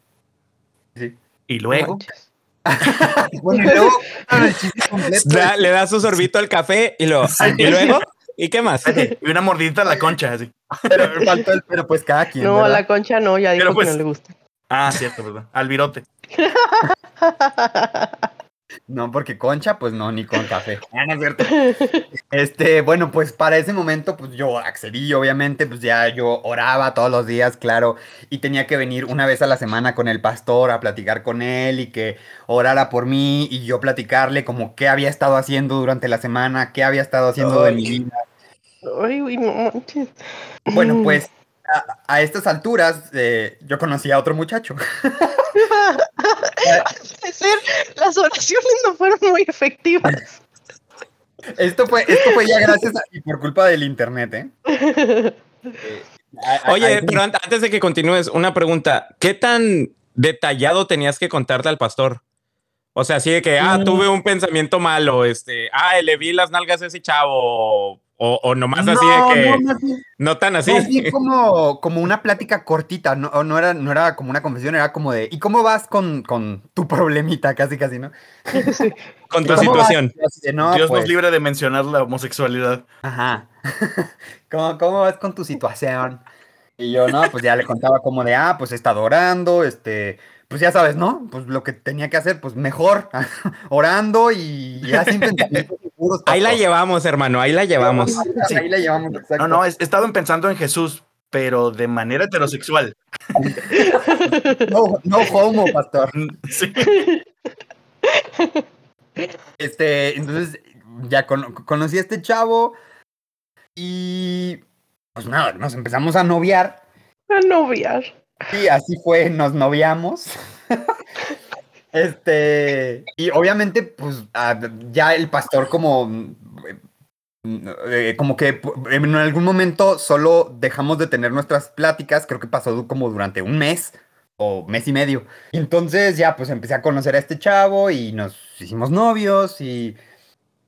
Sí.
Y luego...
bueno, y luego
da, le das su sorbito al café y, lo, y luego... ¿Y qué más?
Y una mordidita a la concha, así.
Pero, faltó el, pero pues cada quien.
No,
¿verdad?
a la concha no, ya dijo pues, que no le gusta.
Ah, cierto, ¿verdad? Al virote.
No, porque concha, pues no, ni con café. Ah, no es cierto. Este, bueno, pues para ese momento, pues yo accedí, obviamente, pues ya yo oraba todos los días, claro, y tenía que venir una vez a la semana con el pastor a platicar con él y que orara por mí y yo platicarle como qué había estado haciendo durante la semana, qué había estado haciendo Ay. de mi vida.
Ay, uy, no manches.
Bueno, pues a, a estas alturas eh, yo conocí a otro muchacho.
Ser, las oraciones no fueron muy efectivas.
Esto fue, esto fue ya gracias a, y por culpa del internet, ¿eh? eh
Oye, pero antes de que continúes, una pregunta. ¿Qué tan detallado tenías que contarle al pastor? O sea, así de que, ah, tuve un pensamiento malo, este, ah, le vi las nalgas a ese chavo, o, o nomás no, así de que, no, tan así.
Así como, como una plática cortita, no, no, era, no era como una confesión, era como de, ¿y cómo vas con, con tu problemita? Casi, casi, ¿no?
Sí. con tu situación.
No, Dios pues, nos libre de mencionar la homosexualidad.
Ajá. ¿Cómo, ¿Cómo vas con tu situación? Y yo, no, pues ya le contaba como de, ah, pues he estado orando, este, pues ya sabes, ¿no? Pues lo que tenía que hacer, pues mejor, orando y ya sin pensamientos.
Ahí la llevamos, hermano, ahí la llevamos.
Sí. Ahí la llevamos, exacto.
No, no, he estado pensando en Jesús, pero de manera heterosexual.
no, no homo, pastor.
Sí.
Este, entonces, ya con, conocí a este chavo y pues nada, nos empezamos a noviar.
A noviar.
Sí, así fue, nos noviamos. este, y obviamente, pues ya el pastor como, eh, como que en algún momento solo dejamos de tener nuestras pláticas, creo que pasó como durante un mes o mes y medio. Entonces ya pues empecé a conocer a este chavo y nos hicimos novios y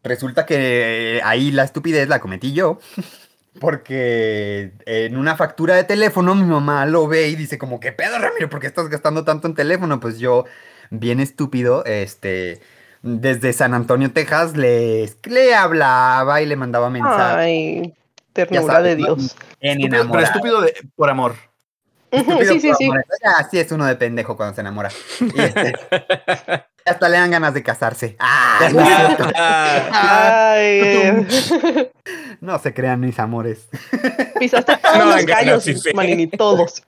resulta que ahí la estupidez la cometí yo. Porque en una factura de teléfono mi mamá lo ve y dice como, ¿qué pedo, Ramiro? ¿Por qué estás gastando tanto en teléfono? Pues yo, bien estúpido, este, desde San Antonio, Texas, le, le hablaba y le mandaba mensajes.
Ay, ternura sabes, de Dios.
En estúpido, pero estúpido de, por amor.
Estúpido sí, sí,
por
sí.
Amor. Así es uno de pendejo cuando se enamora. Y este, hasta le dan ganas de casarse.
Ah, Ay,
no se crean mis amores.
Pisaste todos no, los callos, Manini, todos.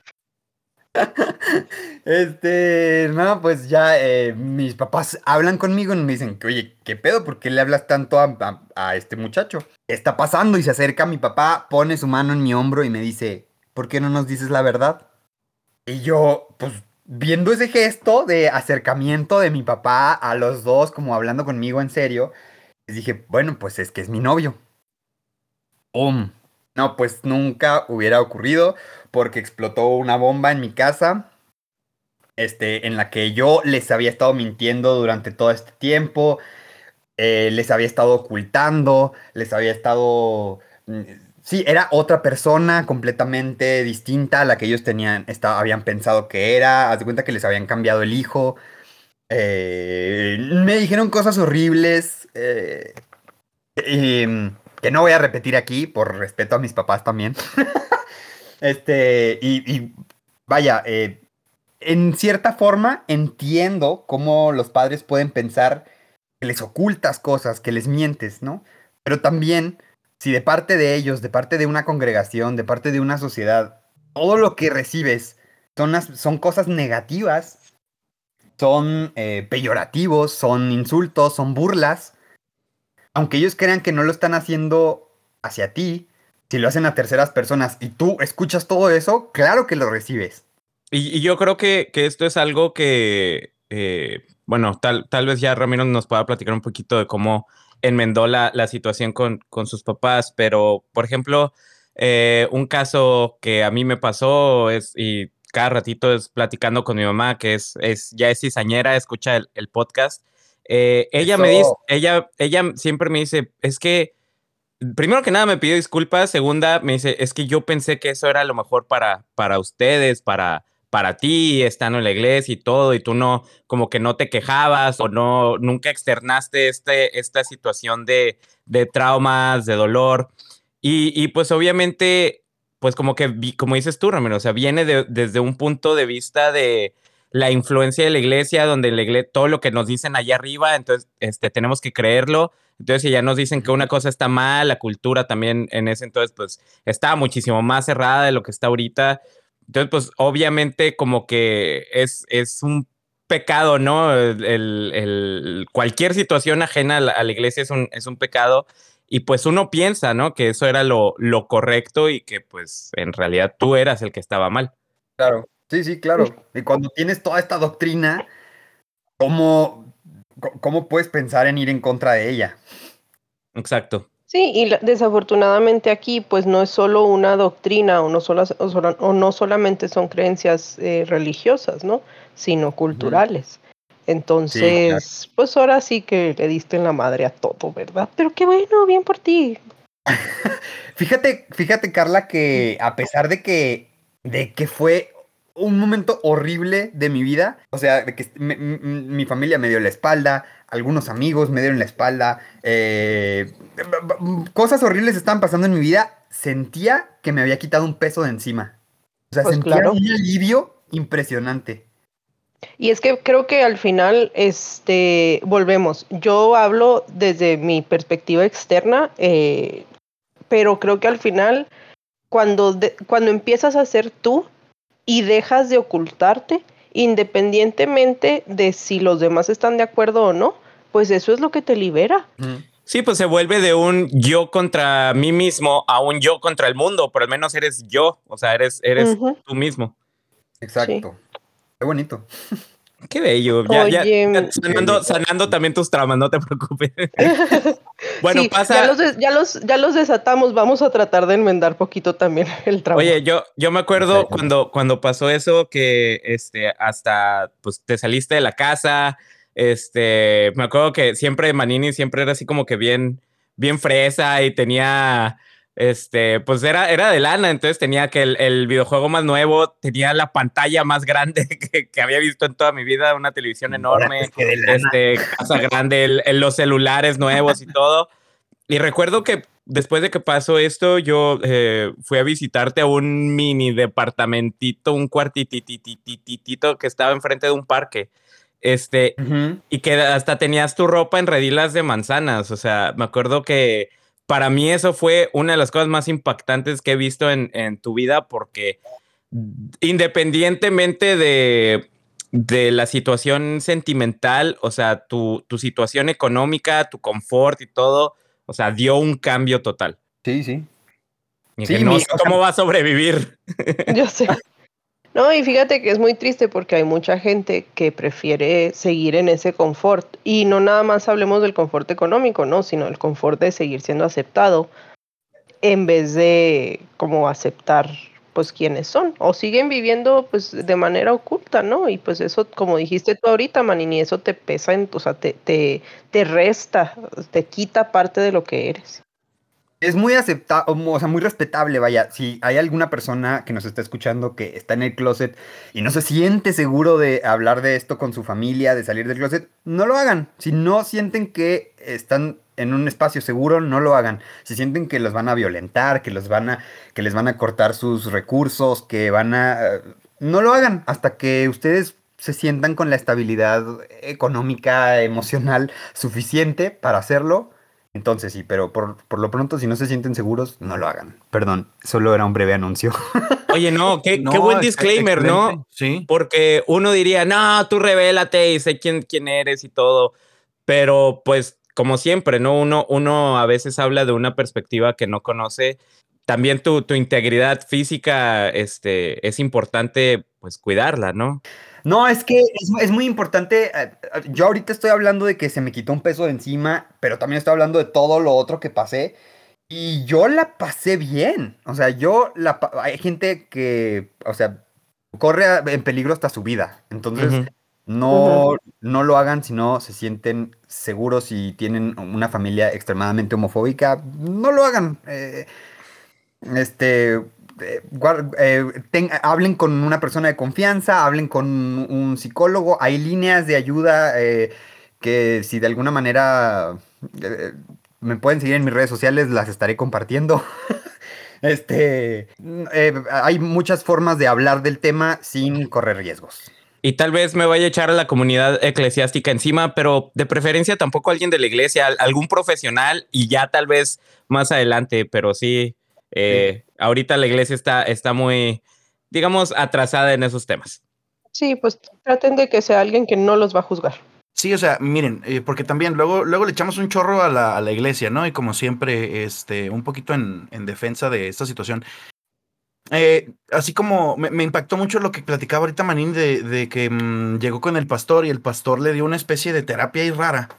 Este, no, pues ya eh, mis papás hablan conmigo y me dicen, oye, ¿qué pedo? ¿Por qué le hablas tanto a, a- a este muchacho? ¿Qué está pasando? Y se acerca mi papá, pone su mano en mi hombro y me dice, ¿por qué no nos dices la verdad? Y yo, pues, viendo ese gesto de acercamiento de mi papá a los dos, como hablando conmigo en serio, les dije, bueno, pues es que es mi novio. ¡Pum! No, pues nunca hubiera ocurrido porque explotó una bomba en mi casa, este, en la que yo les había estado mintiendo durante todo este tiempo, eh, les había estado ocultando, les había estado... mm, Sí, era otra persona completamente distinta a la que ellos tenían, esta- habían pensado que era. Haz de cuenta que les habían cambiado el hijo. Eh, me dijeron cosas horribles. eh, y, que no voy a repetir aquí por respeto a mis papás también. este, y, y vaya, eh, en cierta forma entiendo cómo los padres pueden pensar que les ocultas cosas, que les mientes, ¿no? Pero también, si de parte de ellos, de parte de una congregación, de parte de una sociedad, todo lo que recibes son, son cosas negativas, son eh, peyorativos, son insultos, son burlas, aunque ellos crean que no lo están haciendo hacia ti, si lo hacen a terceras personas y tú escuchas todo eso, claro que lo recibes.
Y, y yo creo que, que esto es algo que, eh, bueno, tal, tal vez ya Ramiro nos pueda platicar un poquito de cómo enmendó la, la situación con, con sus papás, pero, por ejemplo, eh, un caso que a mí me pasó es, y cada ratito es platicando con mi mamá, que es, es ya es cizañera, escucha el, el podcast. eh, ella me dice, ella, ella siempre me dice, es que primero que nada me pidió disculpas, segunda me dice, es que yo pensé que eso era lo mejor para, para ustedes, para, para ti, estando en la iglesia y todo, y tú no, como que no te quejabas o no, nunca externaste este, esta situación de, de traumas, de dolor. Y, y pues obviamente, pues como que, como dices tú, Ramiro, o sea, viene de- desde un punto de vista de la influencia de la iglesia, donde la iglesia, todo lo que nos dicen allá arriba, entonces este, tenemos que creerlo. Entonces, si ya nos dicen que una cosa está mal, la cultura también en ese entonces, pues estaba muchísimo más cerrada de lo que está ahorita. Entonces, pues obviamente como que es, es un pecado, ¿no? El, el- cualquier situación ajena a la, a la iglesia es un, es un pecado. Y pues uno piensa, ¿no? Que eso era lo, lo correcto y que pues en realidad tú eras el que estaba mal.
Claro, sí, sí, claro. Y cuando tienes toda esta doctrina, ¿cómo, cómo puedes pensar en ir en contra de ella?
Exacto.
Sí, y desafortunadamente aquí pues no es solo una doctrina o no, solo, o no solamente son creencias eh, religiosas, ¿no? Sino culturales. Entonces, pues ahora sí que le diste en la madre a todo, ¿verdad? Pero qué bueno, bien por ti.
Fíjate, fíjate, Carla, que a pesar de que, de que fue un momento horrible de mi vida, o sea, de que me- mi familia me dio la espalda, algunos amigos me dieron la espalda, eh, cosas horribles estaban pasando en mi vida, sentía que me había quitado un peso de encima. O sea,
Pues
sentía
claro.
un alivio impresionante.
Y es que creo que al final, este, volvemos. Yo hablo desde mi perspectiva externa, eh, pero creo que al final, cuando, de- cuando empiezas a ser tú y dejas de ocultarte, independientemente de si los demás están de acuerdo o no, pues eso es lo que te libera.
Sí, pues se vuelve de un yo contra mí mismo a un yo contra el mundo, pero al menos eres yo, o sea, eres, eres tú mismo.
Exacto. Qué bonito.
Qué bello. Ya, ya-
Oye,
ya sanando, sanando también tus traumas, no te preocupes. bueno,
Sí,
pasa.
Ya los, des- ya, los, ya los desatamos, vamos a tratar de enmendar poquito también el trabajo.
Oye, yo, yo me acuerdo cuando, cuando pasó eso que este, hasta pues te saliste de la casa. Este, me acuerdo que siempre Manini siempre era así como que bien, bien fresa y tenía, este, pues era, era de lana, entonces tenía que el, el videojuego más nuevo, tenía la pantalla más grande que, que había visto en toda mi vida, una televisión enorme,
Es que
este, casa grande, el- el- los celulares nuevos y todo. Y recuerdo que después de que pasó esto, yo eh, fui a visitarte a un mini departamentito, un cuartititititito que estaba enfrente de un parque. Este,
Ujú.
y que hasta tenías tu ropa en redilas de manzanas. O sea, me acuerdo que para mí eso fue una de las cosas más impactantes que he visto en, en tu vida porque independientemente de, de la situación sentimental, o sea, tu, tu situación económica, tu confort y todo, o sea, dio un cambio total.
Sí, sí.
Y
Sí,
que no
mi-
sé
o sea-
cómo va a sobrevivir.
Yo sé. No, y fíjate que es muy triste porque hay mucha gente que prefiere seguir en ese confort. Y no nada más hablemos del confort económico, ¿no? Sino el confort de seguir siendo aceptado en vez de como aceptar pues quiénes son. O siguen viviendo pues de manera oculta, ¿no? Y pues eso, como dijiste tú ahorita, Manini, eso te pesa, en, o sea, te, te, te resta, te quita parte de lo que eres.
Es muy aceptable, o sea, muy respetable, vaya. Si hay alguna persona que nos está escuchando que está en el closet y no se siente seguro de hablar de esto con su familia, de salir del closet, no lo hagan. Si no sienten que están en un espacio seguro, no lo hagan. Si sienten que los van a violentar, que los van a, que les van a cortar sus recursos, que van a, eh, no lo hagan hasta que ustedes se sientan con la estabilidad económica, emocional suficiente para hacerlo. Entonces sí, pero por, por lo pronto, si no se sienten seguros, no lo hagan. Perdón, solo era un breve anuncio.
Oye, no, qué,
No,
qué buen disclaimer, ¿no?
Sí.
Porque uno diría, no, tú revélate y sé quién, quién eres y todo. Pero pues, como siempre, ¿no? Uno, uno a veces habla de una perspectiva que no conoce. También tu, tu integridad física este, es importante, pues, cuidarla, ¿no?
No, es que es, es muy importante. eh, eh, Yo ahorita estoy hablando de que se me quitó un peso de encima, pero también estoy hablando de todo lo otro que pasé. Y yo la pasé bien. O sea, yo la... pa- Hay gente que, o sea, corre en peligro hasta su vida. Entonces, no, no lo hagan si no se sienten seguros y tienen una familia extremadamente homofóbica. No lo hagan. eh, este, eh, eh, ten- hablen con una persona de confianza, hablen con un psicólogo. Hay líneas de ayuda eh, que si de alguna manera me pueden seguir en mis redes sociales, las estaré compartiendo. Este, hay muchas formas de hablar del tema sin correr riesgos.
Y tal vez me vaya a echar a la comunidad eclesiástica encima, pero de preferencia tampoco alguien de la iglesia, al- algún profesional y ya tal vez más adelante, pero sí, ahorita la iglesia está, está muy, digamos, atrasada en esos temas.
Sí, pues traten de que sea alguien que no los va a juzgar.
Sí, o sea, miren, eh, porque también luego, luego le echamos un chorro a la, a la iglesia, ¿no? Y como siempre, este, un poquito en, en defensa de esta situación. Eh, así como me, me impactó mucho lo que platicaba ahorita Manín de, de que mm, llegó con el pastor y el pastor le dio una especie de terapia ahí rara.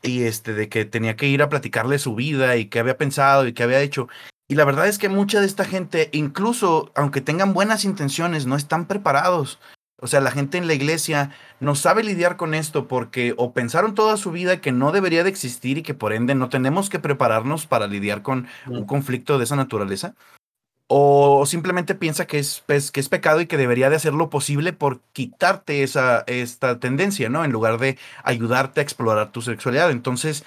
Y este, de que tenía que ir a platicarle su vida y qué había pensado y qué había hecho. Y la verdad es que mucha de esta gente, incluso aunque tengan buenas intenciones, no están preparados. O sea, la gente en la iglesia no sabe lidiar con esto porque o pensaron toda su vida que no debería de existir y que por ende no tenemos que prepararnos para lidiar con un conflicto de esa naturaleza. O simplemente piensa que es, pues, que es pecado y que debería de hacer lo posible por quitarte esa, esta tendencia, ¿no? En lugar de ayudarte a explorar tu sexualidad. Entonces,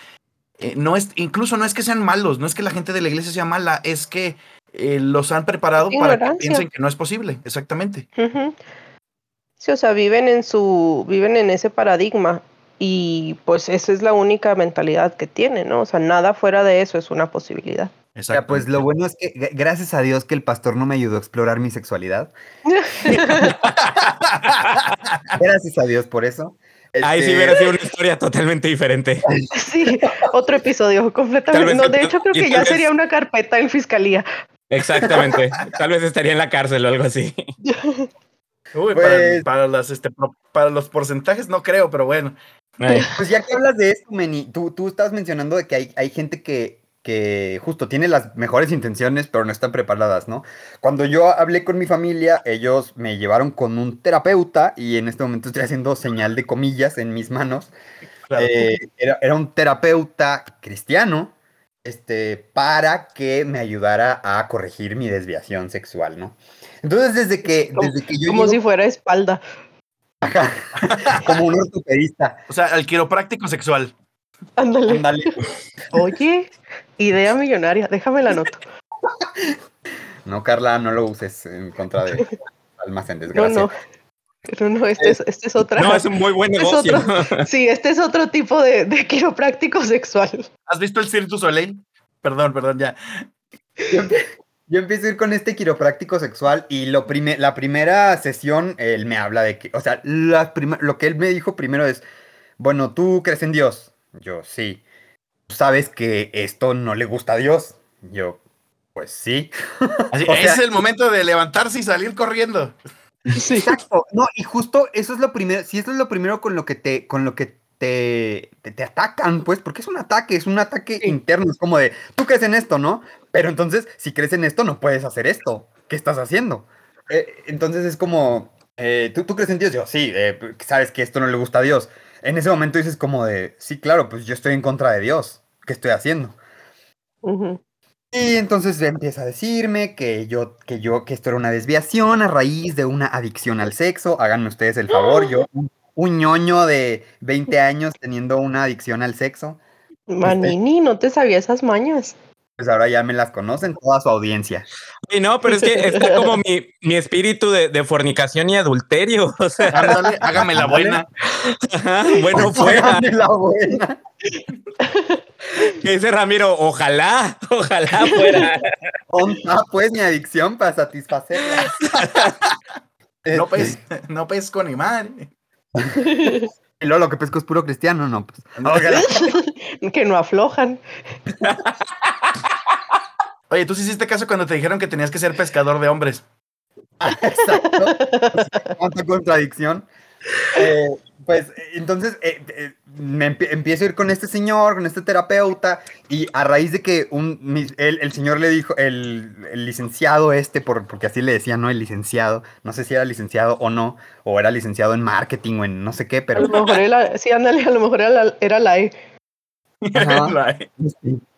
eh, no es, incluso no es que sean malos, no es que la gente de la iglesia sea mala, es que eh, los han preparado para que piensen que no es posible. Exactamente.
Sí, o sea, viven en su, viven en ese paradigma y pues esa es la única mentalidad que tienen, ¿no? O sea, nada fuera de eso es una posibilidad.
Ya, pues lo bueno es que, gracias a Dios que el pastor no me ayudó a explorar mi sexualidad. Gracias a Dios por eso.
Ahí sí
Este,
hubiera sido una historia totalmente diferente.
Sí, otro episodio completamente. No, de hecho creo que ya
vez-
sería una carpeta en fiscalía.
Exactamente. Tal vez estaría en la cárcel o algo así.
Uy,
Pues-
para, para las, este, para los porcentajes no creo, pero bueno.
Ay,
Pues ya que hablas de esto, Meni, tú, tú estabas mencionando de que hay, hay gente que, que justo tiene las mejores intenciones, pero no están preparadas, ¿no? Cuando yo hablé con mi familia, ellos me llevaron con un terapeuta y en este momento estoy haciendo señal de comillas en mis manos.
Claro.
Eh, era, era un terapeuta cristiano este, para que me ayudara a corregir mi desviación sexual, ¿no? Entonces, desde que,
Como-
desde que yo
Como
llego-
si fuera espalda.
Ajá, como un ortopedista,
O sea, al quiropráctico sexual.
Ándale.
ándale.
Oye, idea millonaria. Déjame la nota.
No, Carla, no lo uses en contra de almas en
No,
desgracia.
no. No, no, este es, este es otra.
No, es un muy buen
Es
negocio.
otro. Sí, este es otro tipo de, de quiropráctico sexual.
¿Has visto el Cirque du Soleil? Perdón, perdón, ya.
Yo, yo empiezo a ir con este quiropráctico sexual y lo prime- la primera sesión él me habla de que, o sea, la prima- lo que él me dijo primero es, bueno, ¿tú crees en Dios? Yo, sí. ¿Tú sabes que esto no le gusta a Dios? Yo, pues sí.
Así,
O sea-
es el momento de levantarse y salir corriendo.
Sí.
Exacto. No, y justo eso es lo primero, si eso es lo primero con lo que te, con lo que te, te, te atacan, pues, porque es un ataque, es un ataque interno, es como de, tú crees en esto, ¿no? Pero entonces, si crees en esto, no puedes hacer esto. ¿Qué estás haciendo? Eh, entonces es como, eh, ¿tú, ¿tú crees en Dios? Yo, sí, eh, sabes que esto no le gusta a Dios. En ese momento dices como de, sí, claro, pues yo estoy en contra de Dios. ¿Qué estoy haciendo? Y entonces empieza a decirme que yo, que yo, que esto era una desviación a raíz de una adicción al sexo. Háganme ustedes el favor, yo, un, un ñoño de 20 años teniendo una adicción al sexo,
Manini, no te sabía esas mañas.
Pues ahora ya me las conocen toda su audiencia.
Y no, pero es que está como mi, mi espíritu de, de fornicación y adulterio. O sea,
Ándale, hágame la buena.
ajá, bueno, fuera.
Háganme la buena.
Que dice Ramiro, ojalá, ojalá fuera.
Onta, pues mi adicción para satisfacerla.
No,
Este,
pes, no pesco ni madre.
Y luego lo que pesco es puro cristiano, no, pues.
Que no aflojan.
Oye, ¿tú sí hiciste caso cuando te dijeron que tenías que ser pescador de hombres?
Exacto. Cuánta contradicción. Eh, pues entonces eh, eh, me empie- empiezo a ir con este señor, con este terapeuta, y a raíz de que un, mi- el, el señor le dijo, el, el licenciado este, por, porque así le decían, ¿no? El licenciado, no sé si era licenciado o no, o era licenciado en marketing o en no sé qué,
A
pero...
lo mejor era, sí, ándale, a lo mejor era la, era la E.
Ajá.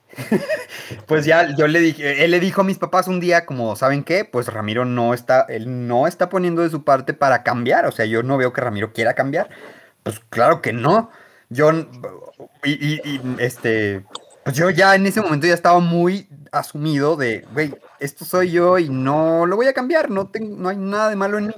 Pues ya yo le dije, él le dijo a mis papás un día como, ¿saben qué? Pues Ramiro no está, él no está poniendo de su parte para cambiar, o sea, yo no veo que Ramiro quiera cambiar. Pues claro que no. Yo, y, este, pues yo ya en ese momento ya estaba muy asumido de, güey, esto soy yo y no lo voy a cambiar, no, tengo, no hay nada de malo en mí.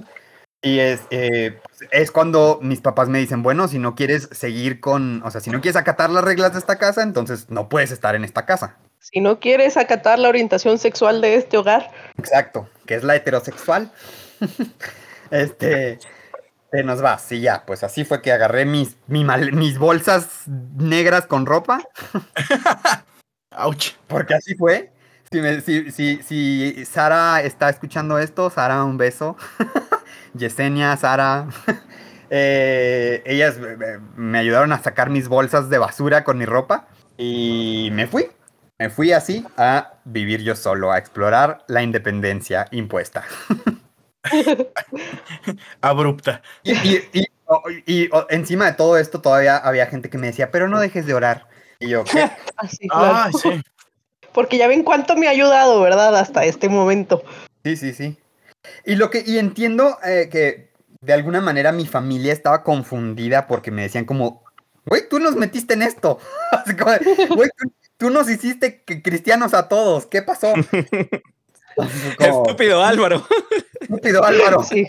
Y es, eh, es cuando mis papás me dicen, bueno, si no quieres seguir con, o sea, si no quieres acatar las reglas de esta casa, entonces no puedes estar en esta casa.
Si no quieres acatar la orientación sexual de este hogar,
Exacto, que es la heterosexual. este, te nos va, sí, ya, pues así fue que agarré mis, mi mal- mis bolsas negras con ropa,
Ouch.
porque así fue. Si, me- si, si, si Sara está escuchando esto, Sara, un beso. Yesenia, Sara. eh, ellas me- me- me ayudaron a sacar mis bolsas de basura con mi ropa y me fui. Me fui así a vivir yo solo, a explorar la independencia impuesta.
Abrupta.
Y, y- y- o- y- o- encima de todo esto todavía había gente que me decía, pero no dejes de orar. Y yo, ¿qué?
así, claro.
Sí.
Porque ya ven cuánto me ha ayudado, ¿verdad? Hasta este momento.
Sí, sí, sí. Y lo que, y entiendo eh, que de alguna manera mi familia estaba confundida porque me decían como, güey, tú nos metiste en esto. Así como, güey, tú, tú nos hiciste que- cristianos a todos. ¿Qué pasó? Como,
Estúpido Álvaro.
Estúpido Álvaro.
Sí.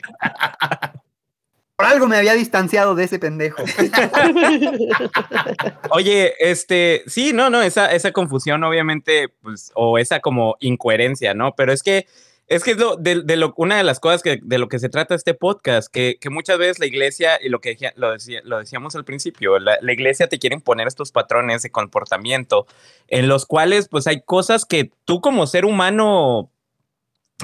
Por algo me había distanciado de ese pendejo.
Oye, este, sí, no, no, esa, esa confusión, obviamente, pues, o esa como incoherencia, ¿no? Pero es que, es que es de, lo, una de las cosas que, de lo que se trata este podcast, que, que muchas veces la iglesia, y lo que decía- lo, decía, lo decíamos al principio, la, la iglesia te quiere imponer estos patrones de comportamiento en los cuales, pues, hay cosas que tú como ser humano,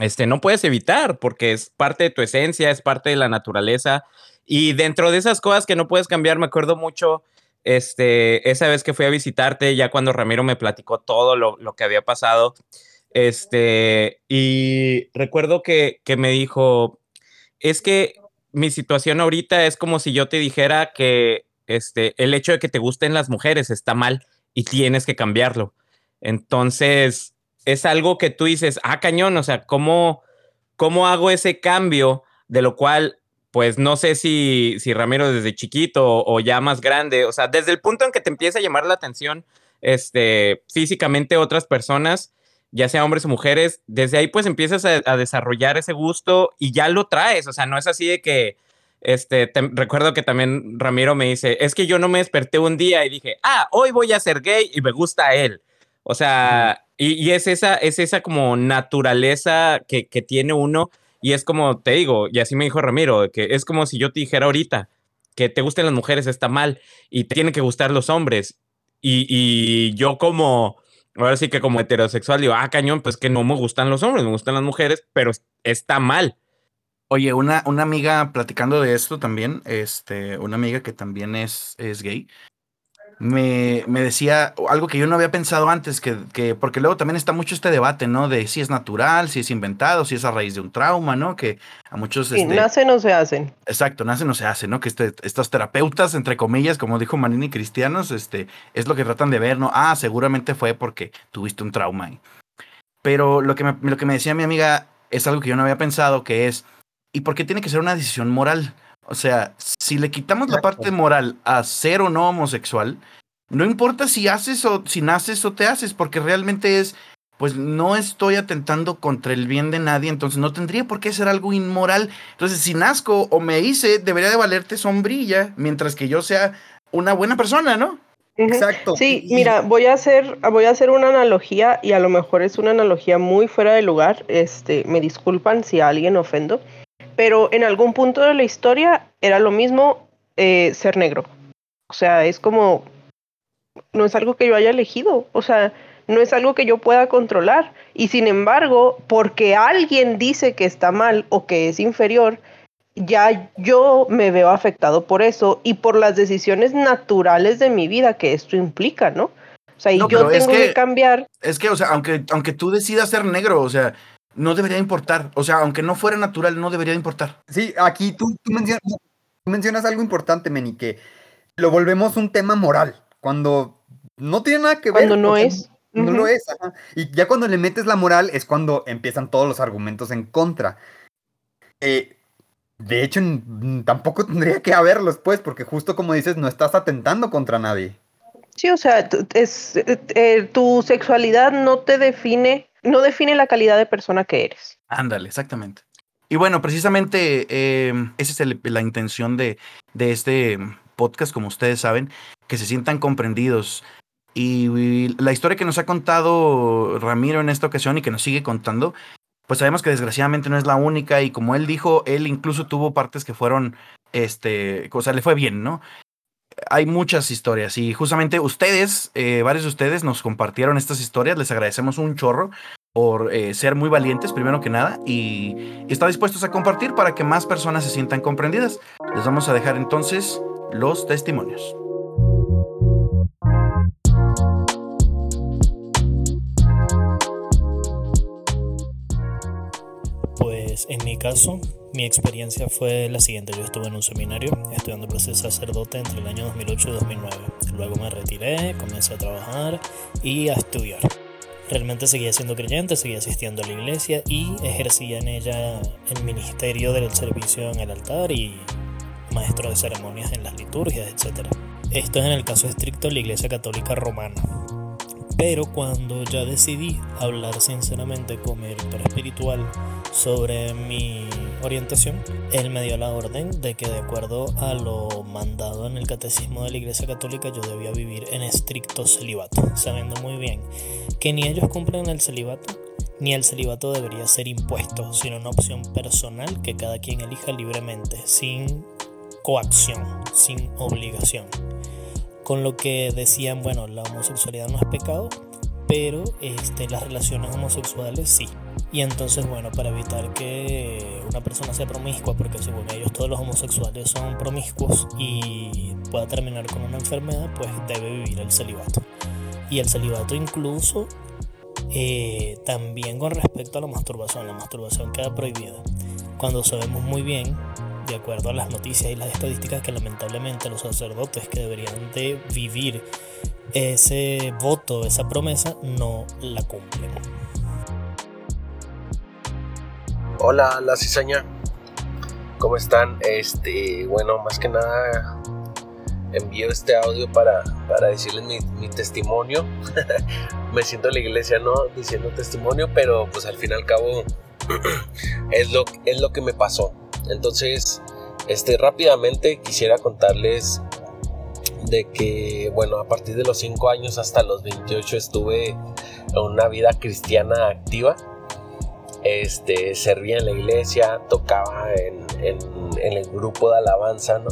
este, no puedes evitar, porque es parte de tu esencia, es parte de la naturaleza. Y dentro de esas cosas que no puedes cambiar, me acuerdo mucho este, esa vez que fui a visitarte, ya cuando Ramiro me platicó todo lo, lo que había pasado, este, y recuerdo que, que me dijo, es que mi situación ahorita es como si yo te dijera que este, el hecho de que te gusten las mujeres está mal y tienes que cambiarlo. Entonces, es algo que tú dices, ah, cañón, o sea, ¿cómo, cómo hago ese cambio? De lo cual pues no sé si, si Ramiro desde chiquito o, ya más grande, o sea, desde el punto en que te empieza a llamar la atención este, físicamente otras personas, ya sea hombres o mujeres, desde ahí pues empiezas a, a desarrollar ese gusto y ya lo traes, o sea, no es así de que, este, te- recuerdo que también Ramiro me dice, es que yo no me desperté un día y dije, ah, hoy voy a ser gay y me gusta él. O sea, Y, y es, esa, es esa como naturaleza que, que tiene uno. Y es como te digo, y así me dijo Ramiro, que es como si yo te dijera ahorita que te gusten las mujeres está mal y te tienen que gustar los hombres. Y, y yo como, ahora sí que como heterosexual digo, ah, cañón, pues que no me gustan los hombres, me gustan las mujeres, pero está mal.
Oye, una, una amiga platicando de esto también, este, una amiga que también es, es gay, me, me decía algo que yo no había pensado antes, que, que, porque luego también está mucho este debate, ¿no? De si es natural, si es inventado, si es a raíz de un trauma, ¿no? Que a muchos...
Sí,
este,
nacen o se hacen.
Exacto, nacen o se hace, ¿no? Que este, estos terapeutas, entre comillas, como dijo Manini Cristianos, este, es lo que tratan de ver, ¿no? Ah, seguramente fue porque tuviste un trauma. Pero lo que me, lo que me decía mi amiga es algo que yo no había pensado, que es, ¿y por qué tiene que ser una decisión moral? O sea, si le quitamos la parte moral a ser o no homosexual, no importa si haces o si naces o te haces, porque realmente es, pues no estoy atentando contra el bien de nadie, entonces no tendría por qué ser algo inmoral. Entonces, si nazco o me hice, debería de valerte sombrilla, mientras que yo sea una buena persona, ¿no?
Exacto.
Sí, mira, voy a hacer, voy a hacer una analogía y a lo mejor es una analogía muy fuera de lugar. Este, me disculpan si a alguien ofendo, pero en algún punto de la historia era lo mismo eh, ser negro. O sea, es como no es algo que yo haya elegido, o sea, no es algo que yo pueda controlar. Y sin embargo, porque alguien dice que está mal o que es inferior, ya yo me veo afectado por eso y por las decisiones naturales de mi vida que esto implica, ¿no? O sea, y
No,
yo
es
tengo que,
que-
cambiar.
Es que, o sea, aunque, aunque tú decidas ser negro, o sea, no debería importar. O sea, aunque no fuera natural, no debería importar.
Sí, aquí tú, tú mencionas, tú mencionas algo importante, Meni, que lo volvemos un tema moral, cuando no tiene nada que ver.
Cuando no es.
No lo es, ajá. Y ya cuando le metes la moral es cuando empiezan todos los argumentos en contra. Eh, de hecho, tampoco tendría que haberlos, pues, porque justo como dices, no estás atentando contra nadie.
Sí, o sea, es, eh, eh, tu sexualidad no te define, no define la calidad de persona que eres.
Ándale, exactamente. Y bueno, precisamente eh, esa es la intención de, de este podcast, como ustedes saben, que se sientan comprendidos. Y, y la historia que nos ha contado Ramiro en esta ocasión y que nos sigue contando, pues sabemos que desgraciadamente no es la única y como él dijo, él incluso tuvo partes que fueron, este, o sea, le fue bien, ¿no? Hay muchas historias y justamente ustedes, eh, varios de ustedes nos compartieron estas historias, les agradecemos un chorro por eh, ser muy valientes, primero que nada, y, y estar dispuestos a compartir para que más personas se sientan comprendidas. Les vamos a dejar entonces los testimonios.
Pues en mi caso, mi experiencia fue la siguiente. Yo estuve en un seminario estudiando para ser sacerdote entre el año 2008 y 2009. Luego me retiré, comencé a trabajar y a estudiar. Realmente seguía siendo creyente, seguía asistiendo a la iglesia y ejercía en ella el ministerio del servicio en el altar y maestro de ceremonias en las liturgias, etc. Esto es en el caso estricto de la Iglesia Católica Romana. Pero cuando ya decidí hablar sinceramente con mi director espiritual sobre mi orientación, él me dio la orden de que de acuerdo a lo mandado en el catecismo de la Iglesia Católica yo debía vivir en estricto celibato, sabiendo muy bien que ni ellos cumplen el celibato, ni el celibato debería ser impuesto, sino una opción personal que cada quien elija libremente, sin coacción, sin obligación con lo que decían, bueno, la homosexualidad no es pecado, pero este, las relaciones homosexuales sí. Y entonces, bueno, para evitar que una persona sea promiscua, porque según ellos todos los homosexuales son promiscuos y pueda terminar con una enfermedad, pues debe vivir el celibato. Y el celibato incluso eh, también con respecto a la masturbación, la masturbación queda prohibida. Cuando sabemos muy bien de acuerdo a las noticias y las estadísticas que lamentablemente los sacerdotes que deberían de vivir ese voto, esa promesa, no la cumplen.
Hola, la cizaña. ¿Cómo están? Este, bueno, más que nada envío este audio para, para decirles mi, mi testimonio. Me siento en la iglesia, ¿no? Diciendo testimonio, pero pues al fin y al cabo es lo, es lo que me pasó. Entonces, este, rápidamente quisiera contarles de que, bueno, a partir de los 5 años hasta los 28 estuve en una vida cristiana activa. Este, servía en la iglesia, tocaba en, el grupo de alabanza, ¿no?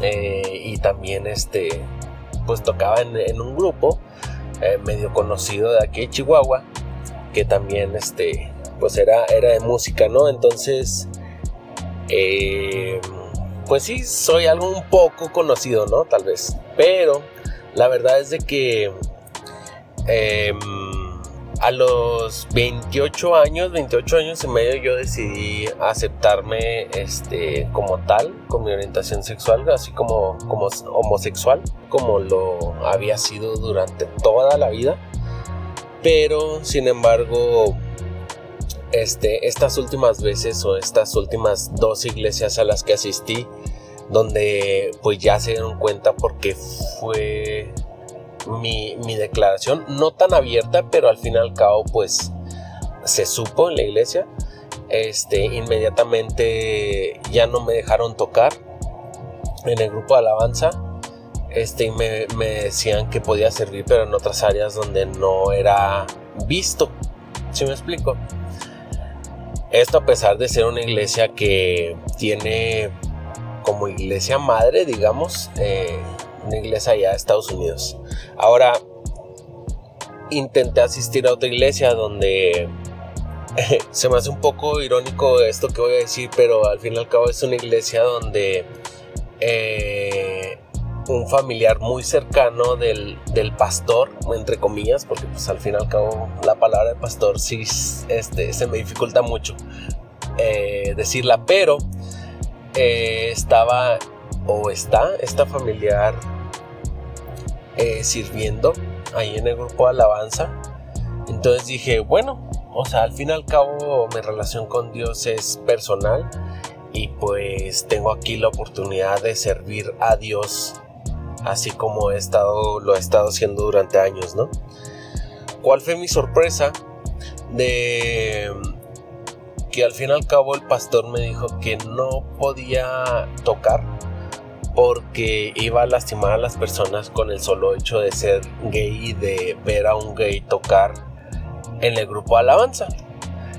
Eh, y también, este, pues tocaba en, un grupo eh, medio conocido de aquí de Chihuahua, que también, este, pues era, era de música, ¿no? Entonces, eh, pues sí, soy algo un poco conocido, ¿no? Tal vez. Pero la verdad es de que em, a los 28 años, 28 años y medio, yo decidí aceptarme este, como tal, con mi orientación sexual, así como, como homosexual, como lo había sido durante toda la vida. Pero, sin embargo, este, estas últimas veces o estas últimas dos iglesias a las que asistí, donde pues ya se dieron cuenta porque fue mi, declaración, no tan abierta, pero al fin y al cabo pues se supo en la iglesia. Este, inmediatamente ya no me dejaron tocar en el grupo de alabanza. Este, y me, decían que podía servir, pero en otras áreas donde no era visto. ¿Sí me explico? Esto a pesar de ser una iglesia que tiene como iglesia madre, digamos, eh, una iglesia allá de Estados Unidos. Ahora, intenté asistir a otra iglesia donde se me hace un poco irónico esto que voy a decir, pero al fin y al cabo es una iglesia donde eh, un familiar muy cercano del, pastor, entre comillas, porque pues al fin y al cabo la palabra de pastor sí este, se me dificulta mucho eh, decirla, pero eh, estaba o está esta familiar eh, sirviendo ahí en el grupo de alabanza. Entonces dije, bueno, o sea, al fin y al cabo mi relación con Dios es personal y pues tengo aquí la oportunidad de servir a Dios así como he estado, lo he estado haciendo durante años, ¿no? ¿Cuál fue mi sorpresa? De que al fin y al cabo el pastor me dijo que no podía tocar porque iba a lastimar a las personas con el solo hecho de ser gay y de ver a un gay tocar en el grupo de alabanza.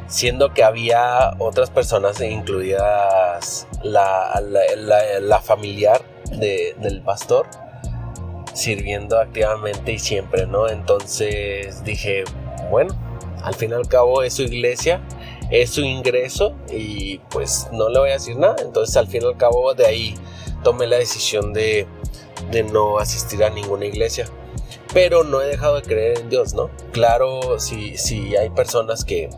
Siendo que había otras personas, incluidas la, la, familiar del pastor, sirviendo activamente y siempre, ¿no? Entonces dije, bueno, al fin y al cabo es su iglesia, es su ingreso y pues no le voy a decir nada. Entonces al fin y al cabo de ahí tomé la decisión de, no asistir a ninguna iglesia. Pero no he dejado de creer en Dios, ¿no? Claro, si, hay personas que,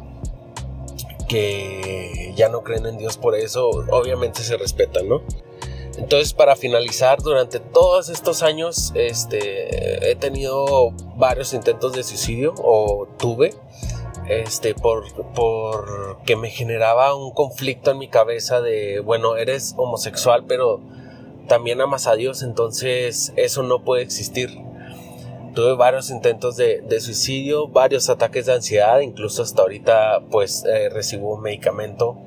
ya no creen en Dios por eso, obviamente se respetan, ¿no? Entonces, para finalizar, durante todos estos años este, he tenido varios intentos de suicidio, o tuve, este, por, que me generaba un conflicto en mi cabeza de, bueno, eres homosexual, pero también amas a Dios, entonces eso no puede existir. Tuve varios intentos de, suicidio, varios ataques de ansiedad, incluso hasta ahorita pues eh, recibo un medicamento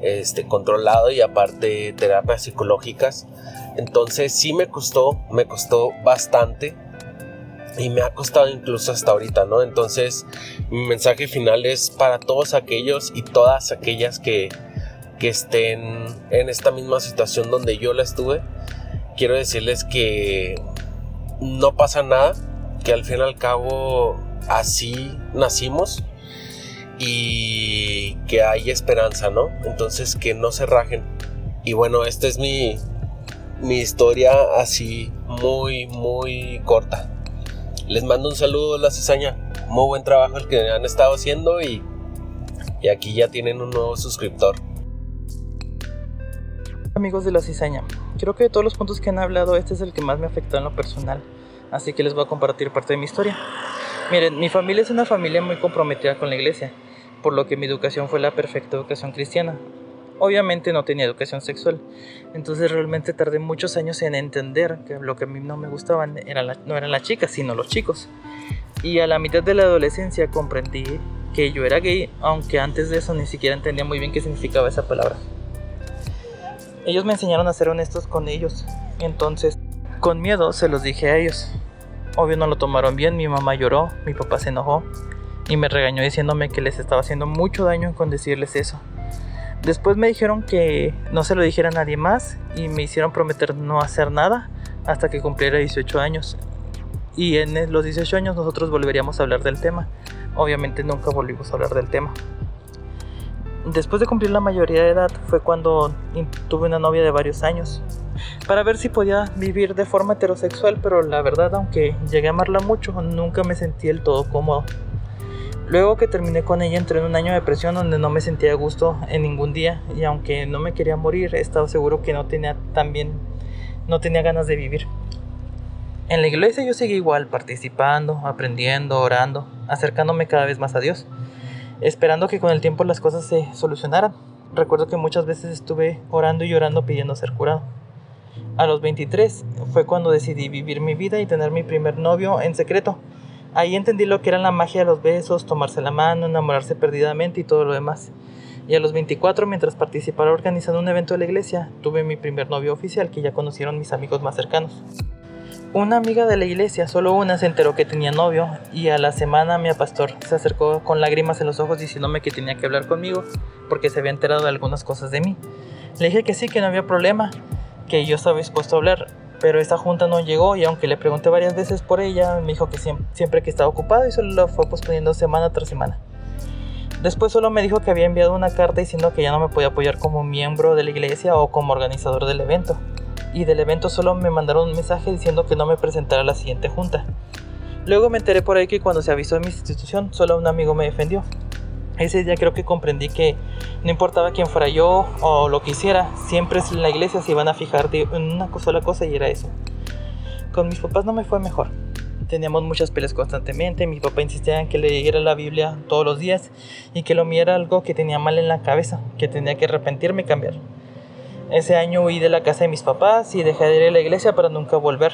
este, controlado y aparte terapias psicológicas. Entonces sí me costó, me costó bastante y me ha costado incluso hasta ahorita, ¿no? Entonces mi mensaje final es para todos aquellos y todas aquellas que, que estén en esta misma situación donde yo la estuve. Quiero decirles que no pasa nada, que al fin y al cabo así nacimos y que hay esperanza, ¿no? Entonces que no se rajen. Y bueno, esta es mi, mi historia así muy, muy corta. Les mando un saludo, la cizaña. Muy buen trabajo el que han estado haciendo y, y aquí ya tienen un nuevo suscriptor.
Amigos de la cizaña, creo que de todos los puntos que han hablado, este es el que más me afectó en lo personal. Así que les voy a compartir parte de mi historia. Miren, mi familia es una familia muy comprometida con la iglesia por lo que mi educación fue la perfecta educación cristiana. Obviamente no tenía educación sexual, entonces realmente tardé muchos años en entender que lo que a mí no me gustaban era no eran las chicas, sino los chicos. Y a la mitad de la adolescencia comprendí que yo era gay, aunque antes de eso ni siquiera entendía muy bien qué significaba esa palabra. Ellos me enseñaron a ser honestos con ellos, entonces Con miedo se los dije a ellos. Obvio no lo tomaron bien, mi mamá lloró, mi papá se enojó y me regañó diciéndome que les estaba haciendo mucho daño con decirles eso. Después me dijeron que no se lo dijera a nadie más y me hicieron prometer no hacer nada hasta que cumpliera 18 años. Y en los 18 años nosotros volveríamos a hablar del tema. Obviamente nunca volvimos a hablar del tema. Después de cumplir la mayoría de edad fue cuando tuve una novia de varios años para ver si podía vivir de forma heterosexual, pero la verdad, aunque llegué a amarla mucho, nunca me sentí del todo cómodo. Luego que terminé con ella entré en un año de depresión donde no me sentía a gusto en ningún día y aunque no me quería morir, estaba seguro que no tenía también no tenía ganas de vivir. En la iglesia yo seguí igual, participando, aprendiendo, orando, acercándome cada vez más a Dios esperando que con el tiempo las cosas se solucionaran. Recuerdo que muchas veces estuve orando y llorando pidiendo ser curado. A los 23 fue cuando decidí vivir mi vida y tener mi primer novio en secreto. Ahí entendí lo que era la magia de los besos, tomarse la mano, enamorarse perdidamente y todo lo demás. Y a los 24, mientras participaba organizando un evento de la iglesia, tuve mi primer novio oficial que ya conocieron mis amigos más cercanos. Una amiga de la iglesia, solo una, se enteró que tenía novio y a la semana mi pastor se acercó con lágrimas en los ojos diciéndome que tenía que hablar conmigo porque se había enterado de algunas cosas de mí. Le dije que sí, que no había problema, que yo estaba dispuesto a hablar, pero esa junta no llegó y aunque le pregunté varias veces por ella, me dijo que siempre, que estaba ocupado y solo lo fue posponiendo semana tras semana. Después solo me dijo que había enviado una carta diciendo que ya no me podía apoyar como miembro de la iglesia o como organizador del evento y del evento solo me mandaron un mensaje diciendo que no me presentara a la siguiente junta. Luego me enteré por ahí que cuando se avisó en mi institución, solo un amigo me defendió. Ese día creo que comprendí que no importaba quién fuera yo o lo que hiciera, siempre en la iglesia se iban a fijar en una sola cosa y era eso. Con mis papás no me fue mejor. Teníamos muchas peleas constantemente, mi papá insistía en que leyera la Biblia todos los días y que lo mío era algo que tenía mal en la cabeza, que tenía que arrepentirme y cambiar. Ese año huí de la casa de mis papás y dejé de ir a la iglesia para nunca volver.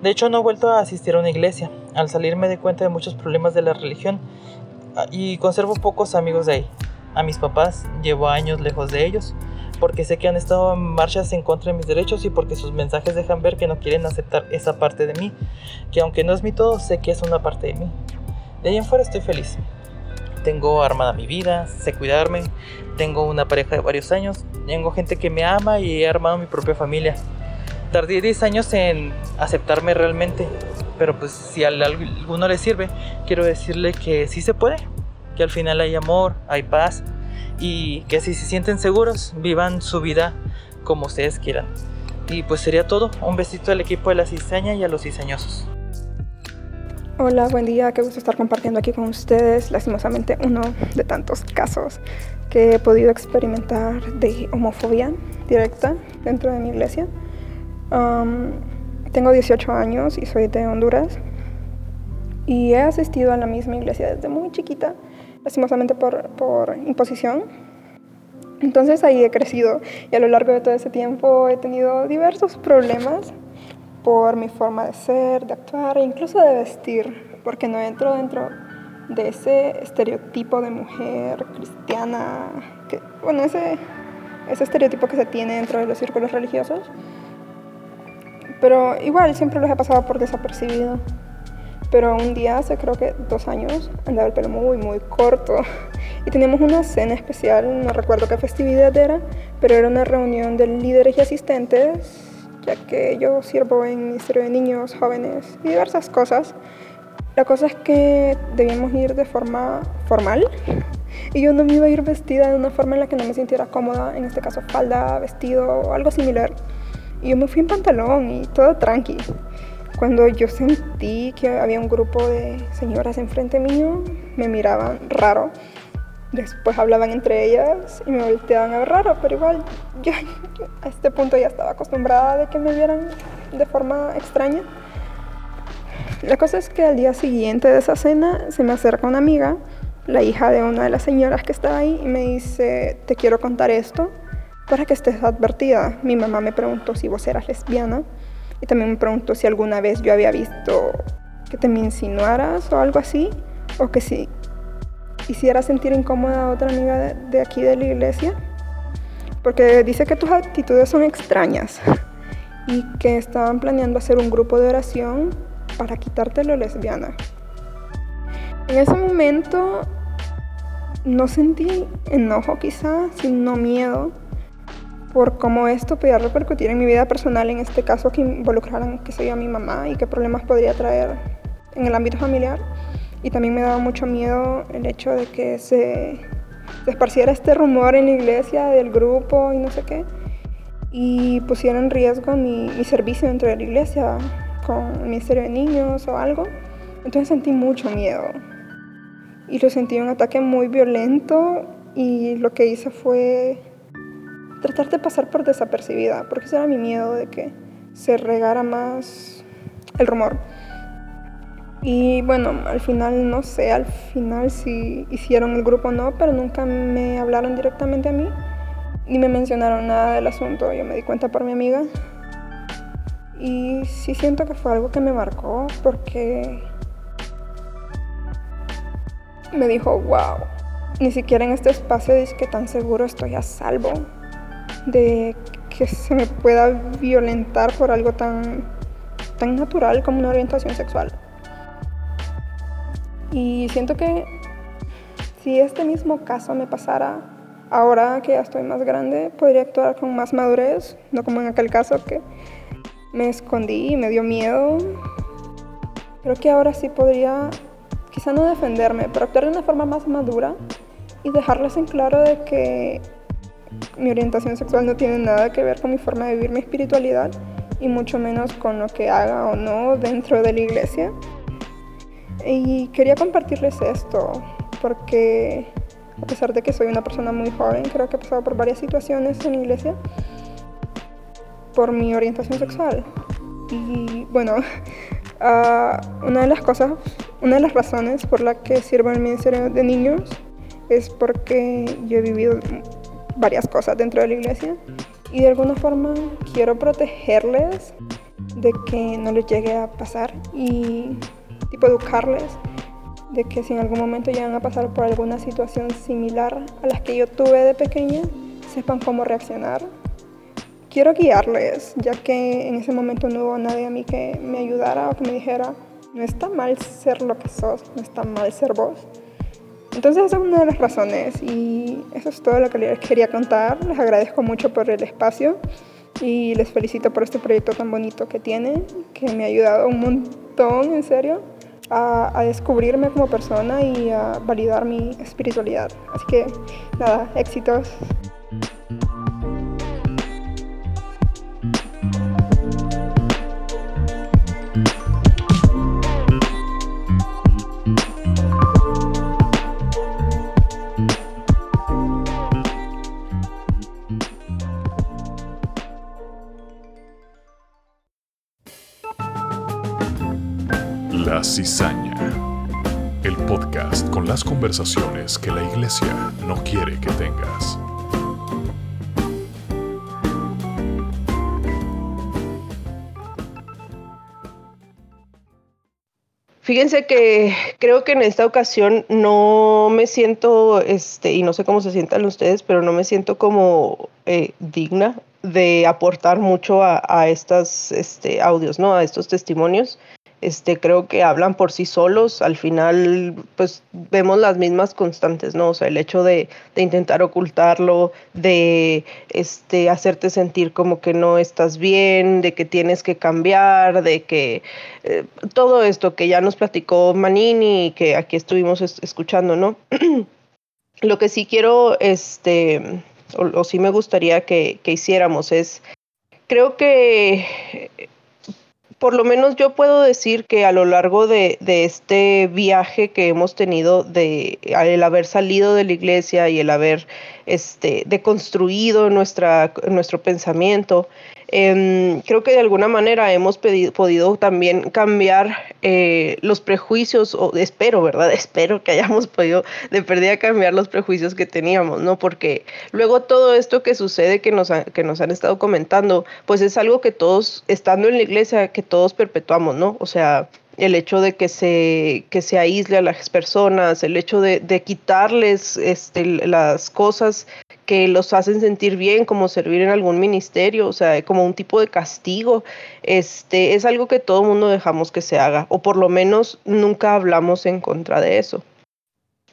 De hecho, no he vuelto a asistir a una iglesia. Al salir me di cuenta de muchos problemas de la religión ah, y conservo pocos amigos de ahí. A mis papás llevo años lejos de ellos porque sé que han estado en marchas en contra de mis derechos y porque sus mensajes dejan ver que no quieren aceptar esa parte de mí, que aunque no es mi todo, sé que es una parte de mí. De ahí en fuera estoy feliz. Tengo armada mi vida, sé cuidarme, tengo una pareja de varios años, tengo gente que me ama y he armado mi propia familia. Tardé 10 años en aceptarme realmente, pero pues si a alguno le sirve, quiero decirle que sí se puede, que al final hay amor, hay paz y que si se sienten seguros, vivan su vida como ustedes quieran. Y pues sería todo. Un besito al equipo de la cizaña y a los cizañosos.
Hola, buen día, qué gusto estar compartiendo aquí con ustedes. Lastimosamente, uno de tantos casos que he podido experimentar de homofobia directa dentro de mi iglesia. tengo 18 años y soy de Honduras y he asistido a la misma iglesia desde muy chiquita, lastimosamente por, por imposición. Entonces ahí he crecido y a lo largo de todo ese tiempo he tenido diversos problemas por mi forma de ser, de actuar e incluso de vestir, porque no entro dentro de ese estereotipo de mujer cristiana, que, bueno, ese, ese estereotipo que se tiene dentro de los círculos religiosos. Pero igual siempre los he pasado por desapercibido. Pero un día, hace creo que dos años, andaba el pelo muy, muy corto. Y teníamos una cena especial, no recuerdo qué festividad era, pero era una reunión de líderes y asistentes ya que yo sirvo en Ministerio de Niños, Jóvenes y diversas cosas. La cosa es que debíamos ir de forma formal y yo no me iba a ir vestida de una forma en la que no me sintiera cómoda, en este caso falda, vestido o algo similar. Y yo me fui en pantalón y todo tranqui. Cuando yo sentí que había un grupo de señoras enfrente mío, me miraban raro Después hablaban entre ellas y me volteaban a ver raro, pero igual yo a este punto ya estaba acostumbrada de que me vieran de forma extraña. La cosa es que al día siguiente de esa cena se me acerca una amiga, la hija de una de las señoras que estaba ahí, y me dice, te quiero contar esto para que estés advertida. Mi mamá me preguntó si vos eras lesbiana y también me preguntó si alguna vez yo había visto que te me insinuaras o algo así, o que si hiciera sentir incómoda a otra amiga de, aquí de la iglesia, porque dice que tus actitudes son extrañas. y que estaban planeando hacer un grupo de oración para quitarte lo lesbiana. En ese momento no sentí enojo quizás, sino miedo por cómo esto podía repercutir en mi vida personal, en este caso que involucraran, que a mi mamá y qué problemas podría traer en el ámbito familiar. Y también me daba mucho miedo el hecho de que se, esparciera este rumor en la iglesia del grupo y no sé qué, y pusiera en riesgo mi, mi servicio dentro de la iglesia con el Ministerio de Niños o algo. Entonces sentí mucho miedo. Y lo sentí un ataque muy violento y lo que hice fue tratar de pasar por desapercibida, porque ese era mi miedo de que se regara más el rumor. Y bueno, al final no sé, al final si hicieron el grupo o no, pero nunca me hablaron directamente a mí, ni me mencionaron nada del asunto, yo me di cuenta por mi amiga. Y sí siento que fue algo que me marcó porque me dijo, wow, ni siquiera en este espacio dice que tan seguro estoy a salvo de que se me pueda violentar por algo tan, tan natural como una orientación sexual. Y siento que si este mismo caso me pasara ahora que ya estoy más grande, podría actuar con más madurez, no como en aquel caso que me escondí y me dio miedo. Creo que ahora sí podría, quizá no defenderme, pero actuar de una forma más madura y dejarles en claro de que mi orientación sexual no tiene nada que ver con mi forma de vivir mi espiritualidad y mucho menos con lo que haga o no dentro de la iglesia. Y quería compartirles esto porque a pesar de que soy una persona muy joven, creo que he pasado por varias situaciones en la iglesia por mi orientación sexual. Y bueno, uh, una de las cosas, una de las razones por la que sirvo en el Ministerio de Niños es porque yo he vivido varias cosas dentro de la iglesia y de alguna forma quiero protegerles de que no les llegue a pasar y tipo educarles de que si en algún momento llegan a pasar por alguna situación similar a las que yo tuve de pequeña, sepan cómo reaccionar. Quiero guiarles, ya que en ese momento no hubo nadie a mí que me ayudara o que me dijera, no está mal ser lo que sos, no está mal ser vos. Entonces esa es una de las razones y eso es todo lo que les quería contar. Les agradezco mucho por el espacio y les felicito por este proyecto tan bonito que tienen, que me ha ayudado un montón, en serio, a, descubrirme como persona y a validar mi espiritualidad. Así que nada, éxitos.
Cizaña, el podcast con las conversaciones que la iglesia no quiere que tengas.
Fíjense que creo que en esta ocasión no me siento, este, y no sé cómo se sientan ustedes, pero no me siento como eh, digna de aportar mucho a, estos este, audios, ¿no? A estos testimonios este, creo que hablan por sí solos. Al final, pues vemos las mismas constantes, ¿no? O sea, el hecho de, de intentar ocultarlo, de este, hacerte sentir como que no estás bien, de que tienes que cambiar, de que eh, todo esto que ya nos platicó Manini y que aquí estuvimos es escuchando, ¿no? Lo que sí quiero, este, o, o sí me gustaría que, que hiciéramos es, creo que por lo menos yo puedo decir que a lo largo de, este viaje que hemos tenido, de el haber salido de la iglesia y el haber este, deconstruido nuestra, nuestro pensamiento, eh, creo que de alguna manera hemos podido también cambiar eh, los prejuicios, o espero, ¿verdad? Espero que hayamos podido de perdida cambiar los prejuicios que teníamos, ¿no? Porque luego todo esto que sucede que nos, que nos han estado comentando, pues es algo que todos, estando en la iglesia, que todos perpetuamos, ¿no? O sea, el hecho de que se, que se aísle a las personas, el hecho de, quitarles este, las cosas que los hacen sentir bien, como servir en algún ministerio, o sea, como un tipo de castigo, este, es algo que todo mundo dejamos que se haga, o por lo menos nunca hablamos en contra de eso.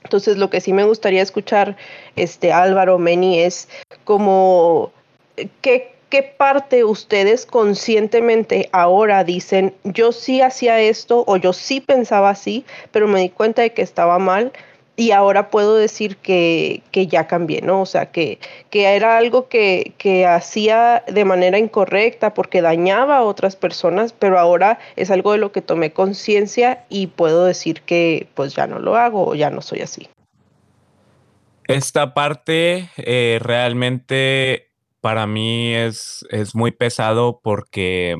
Entonces, lo que sí me gustaría escuchar, este Álvaro Meni, es como qué, qué parte ustedes conscientemente ahora dicen, yo sí hacía esto o yo sí pensaba así, pero me di cuenta de que estaba mal y ahora puedo decir que, que, ya cambié, ¿no? O sea, que, que era algo que, que, hacía de manera incorrecta porque dañaba a otras personas, pero ahora es algo de lo que tomé conciencia y puedo decir que pues ya no lo hago o ya no soy así.
Esta parte eh, realmente para mí es, es muy pesado porque,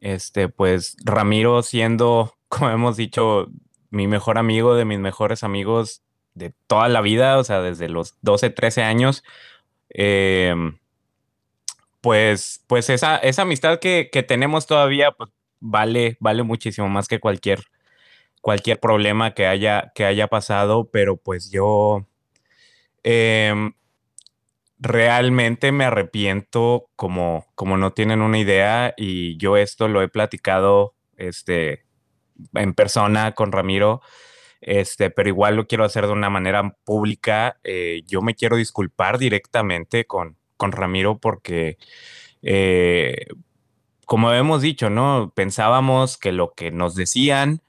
este, pues Ramiro siendo, como hemos dicho, mi mejor amigo, de mis mejores amigos de toda la vida, o sea, desde los 12, 13 años. Em, pues, pues esa, esa amistad que, tenemos todavía, pues vale, vale muchísimo más que cualquier, cualquier problema que haya, que haya pasado, pero pues yo em, realmente me arrepiento como, como no tienen una idea y yo esto lo he platicado este, en persona con Ramiro, este, pero igual lo quiero hacer de una manera pública. Eh, yo me quiero disculpar directamente con, con Ramiro porque, eh, como hemos dicho, ¿no? Pensábamos que lo que nos decían,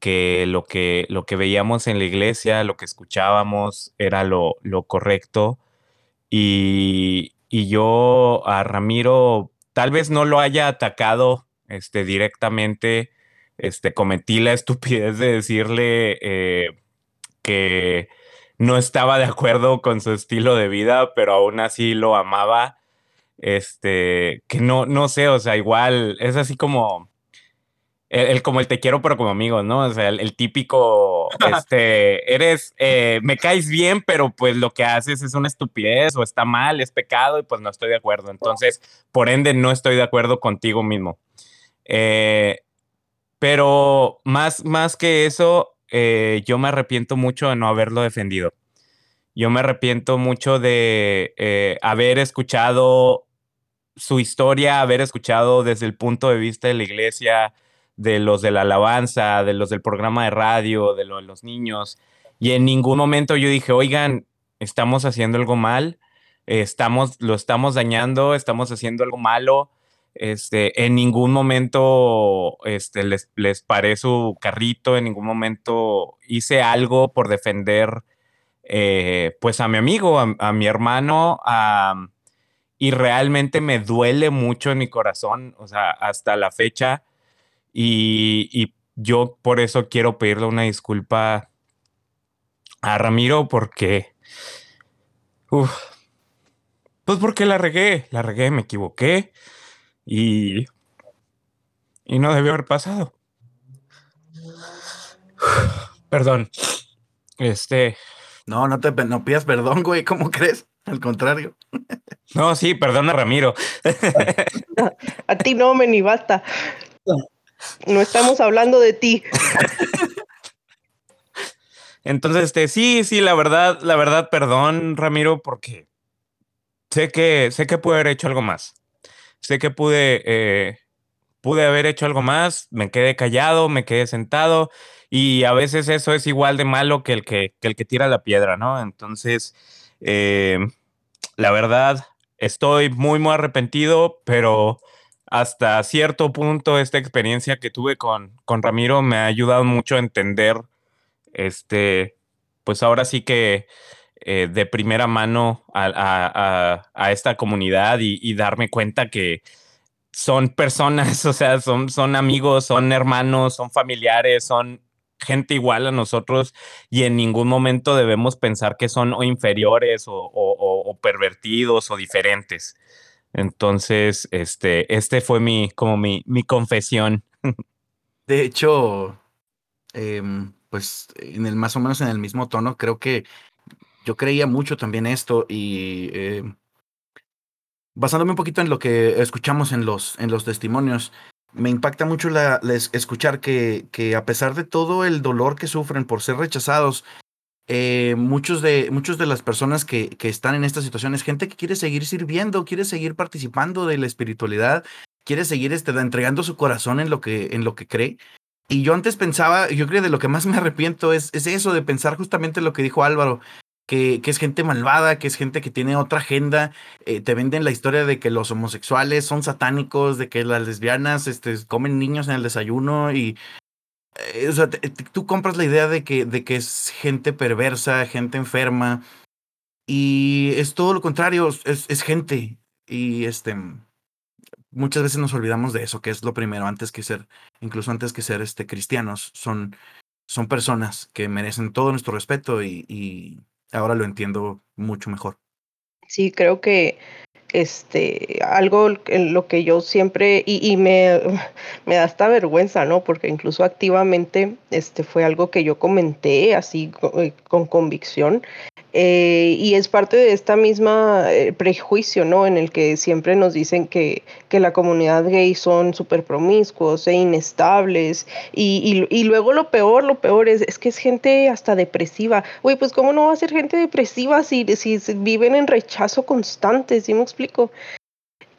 que lo que, lo que veíamos en la iglesia, lo que escuchábamos era lo, lo correcto. Y, y yo a Ramiro tal vez no lo haya atacado este, directamente, este, cometí la estupidez de decirle eh, que no estaba de acuerdo con su estilo de vida, pero aún así lo amaba. Este, que no, no sé, o sea, igual es así como el, como el te quiero, pero como amigo, ¿no? O sea, el, típico, este, eres, eh, me caes bien, pero pues lo que haces es una estupidez o está mal, es pecado y pues no estoy de acuerdo. Entonces, por ende, no estoy de acuerdo contigo mismo. Eh, pero más, más que eso, eh, yo me arrepiento mucho de no haberlo defendido. Yo me arrepiento mucho de eh, haber escuchado su historia, haber escuchado desde el punto de vista de la iglesia, de los de la alabanza, de los del programa de radio, de, de los niños. Y en ningún momento yo dije, oigan, estamos haciendo algo mal, estamos, lo estamos dañando, estamos haciendo algo malo este, en ningún momento este, les, les paré su carrito, en ningún momento hice algo por defender eh, pues a mi amigo, a, mi hermano, y realmente me duele mucho en mi corazón, o sea, hasta la fecha, y, yo por eso quiero pedirle una disculpa a Ramiro porque, pues porque la regué, la regué, me equivoqué y, y no debió haber pasado. Perdón. Este.
No, no te no pidas perdón, güey. ¿Cómo crees? Al contrario.
No, sí, perdona, Ramiro.
A ti no, me ni basta. No estamos hablando de ti.
Entonces, este, sí, sí, la verdad, la verdad, perdón, Ramiro, porque sé que sé que pude haber hecho algo más sé que pude, eh, pude haber hecho algo más, me quedé callado, me quedé sentado y a veces eso es igual de malo que el que, el que tira la piedra, ¿no? Entonces, eh, la verdad, estoy muy, muy arrepentido, pero hasta cierto punto esta experiencia que tuve con, con Ramiro me ha ayudado mucho a entender, este, pues ahora sí que eh, de primera mano a, esta comunidad y, darme cuenta que son personas, o sea, son, son amigos, son hermanos, son familiares, son gente igual a nosotros y en ningún momento debemos pensar que son o inferiores o, pervertidos o diferentes. Entonces, este, este fue mi, como mi, mi confesión.
De hecho, em, pues en el más o menos en el mismo tono, creo que yo creía mucho también esto y eh, basándome un poquito en lo que escuchamos en los, en los testimonios, me impacta mucho la, les- escuchar que, que a pesar de todo el dolor que sufren por ser rechazados, eh, muchos de, muchos de las personas que, que están en esta situación es gente que quiere seguir sirviendo, quiere seguir participando de la espiritualidad, quiere seguir este, entregando su corazón en lo que, en lo que cree. Y yo antes pensaba, yo creo que de lo que más me arrepiento es, es eso, de pensar justamente lo que dijo Álvaro, que, que es gente malvada, que es gente que tiene otra agenda. eh, te venden la historia de que los homosexuales son satánicos, de que las lesbianas este, comen niños en el desayuno y... eh, o sea, tú compras la idea de que, de que es gente perversa, gente enferma, y es todo lo contrario, es, es gente. Y este muchas veces nos olvidamos de eso, que es lo primero, antes que ser, incluso antes que ser este, cristianos, son, son personas que merecen todo nuestro respeto y, y ahora lo entiendo mucho mejor.
Sí, creo que este algo en lo que yo siempre y, y me, me da hasta vergüenza, ¿no? Porque incluso activamente este fue algo que yo comenté así eh, con, convicción eh, y es parte de esta misma eh, prejuicio, ¿no? En el que siempre nos dicen que, que la comunidad gay son súper promiscuos e inestables y, y, luego lo peor, lo peor es, es que es gente hasta depresiva. Güey, pues ¿cómo no va a ser gente depresiva si, si si viven en rechazo constante? ¿Sí me explico?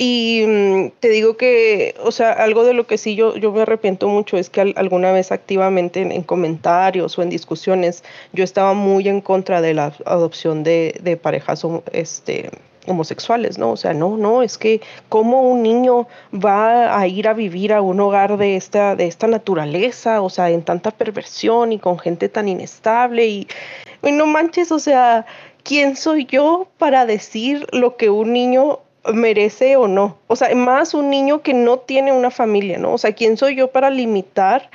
Y mm, te digo que, o sea, algo de lo que sí yo, yo me arrepiento mucho es que al- alguna vez activamente en, en comentarios o en discusiones yo estaba muy en contra de la adopción de, parejas este, homosexuales, ¿no? O sea, no, no, es que cómo un niño va a ir a vivir a un hogar de esta, de esta naturaleza, o sea, en tanta perversión y con gente tan inestable y, y no manches, o sea, ¿quién soy yo para decir lo que un niño merece o no? O sea, más un niño que no tiene una familia, ¿no? O sea, ¿quién soy yo para limitar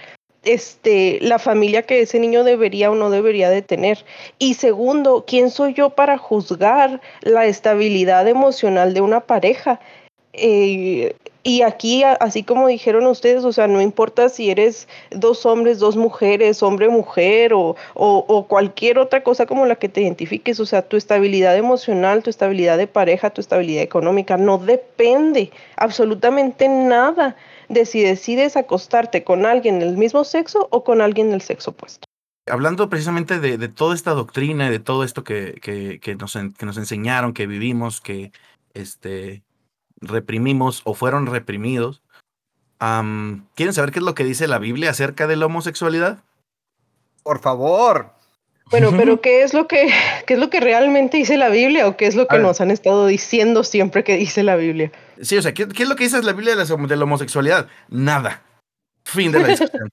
este la familia que ese niño debería o no debería de tener? Y segundo, ¿quién soy yo para juzgar la estabilidad emocional de una pareja? Eh, y aquí, así como dijeron ustedes, o sea, no importa si eres dos hombres, dos mujeres, hombre, mujer o, o, cualquier otra cosa como la que te identifiques, o sea, tu estabilidad emocional, tu estabilidad de pareja, tu estabilidad económica, no depende absolutamente nada de si decides acostarte con alguien del mismo sexo o con alguien del sexo opuesto.
Hablando precisamente de, de toda esta doctrina y de todo esto que, que, que nos, que nos enseñaron, que vivimos, que este, reprimimos o fueron reprimidos, ¿quieren saber qué es lo que dice la Biblia acerca de la homosexualidad?
Por favor.
Bueno, pero ¿qué es lo que qué es lo que realmente dice la Biblia o qué es lo que
A ver.
nos han estado diciendo siempre que dice la Biblia?
Sí, o sea, ¿qué, qué es lo que dice la Biblia de la, de la homosexualidad? Nada. Fin de la discusión.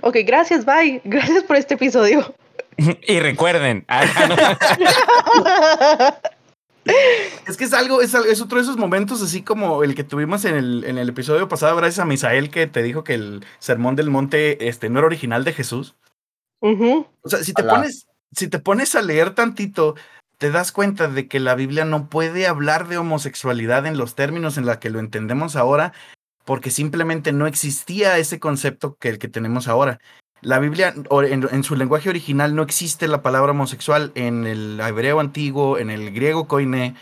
Ok, gracias, bye. Gracias por este episodio.
Y recuerden, ah, no,
Es que es algo, es, es otro de esos momentos así como el que tuvimos en el, en el episodio pasado, gracias a Misael que te dijo que el sermón del monte este, no era original de Jesús. O sea, si te pones, si te pones a leer tantito, te das cuenta de que la Biblia no puede hablar de homosexualidad en los términos en la que lo entendemos ahora, porque simplemente no existía ese concepto que el que tenemos ahora. La Biblia, en, en su lenguaje original, no existe la palabra homosexual en el hebreo antiguo, en el griego koine,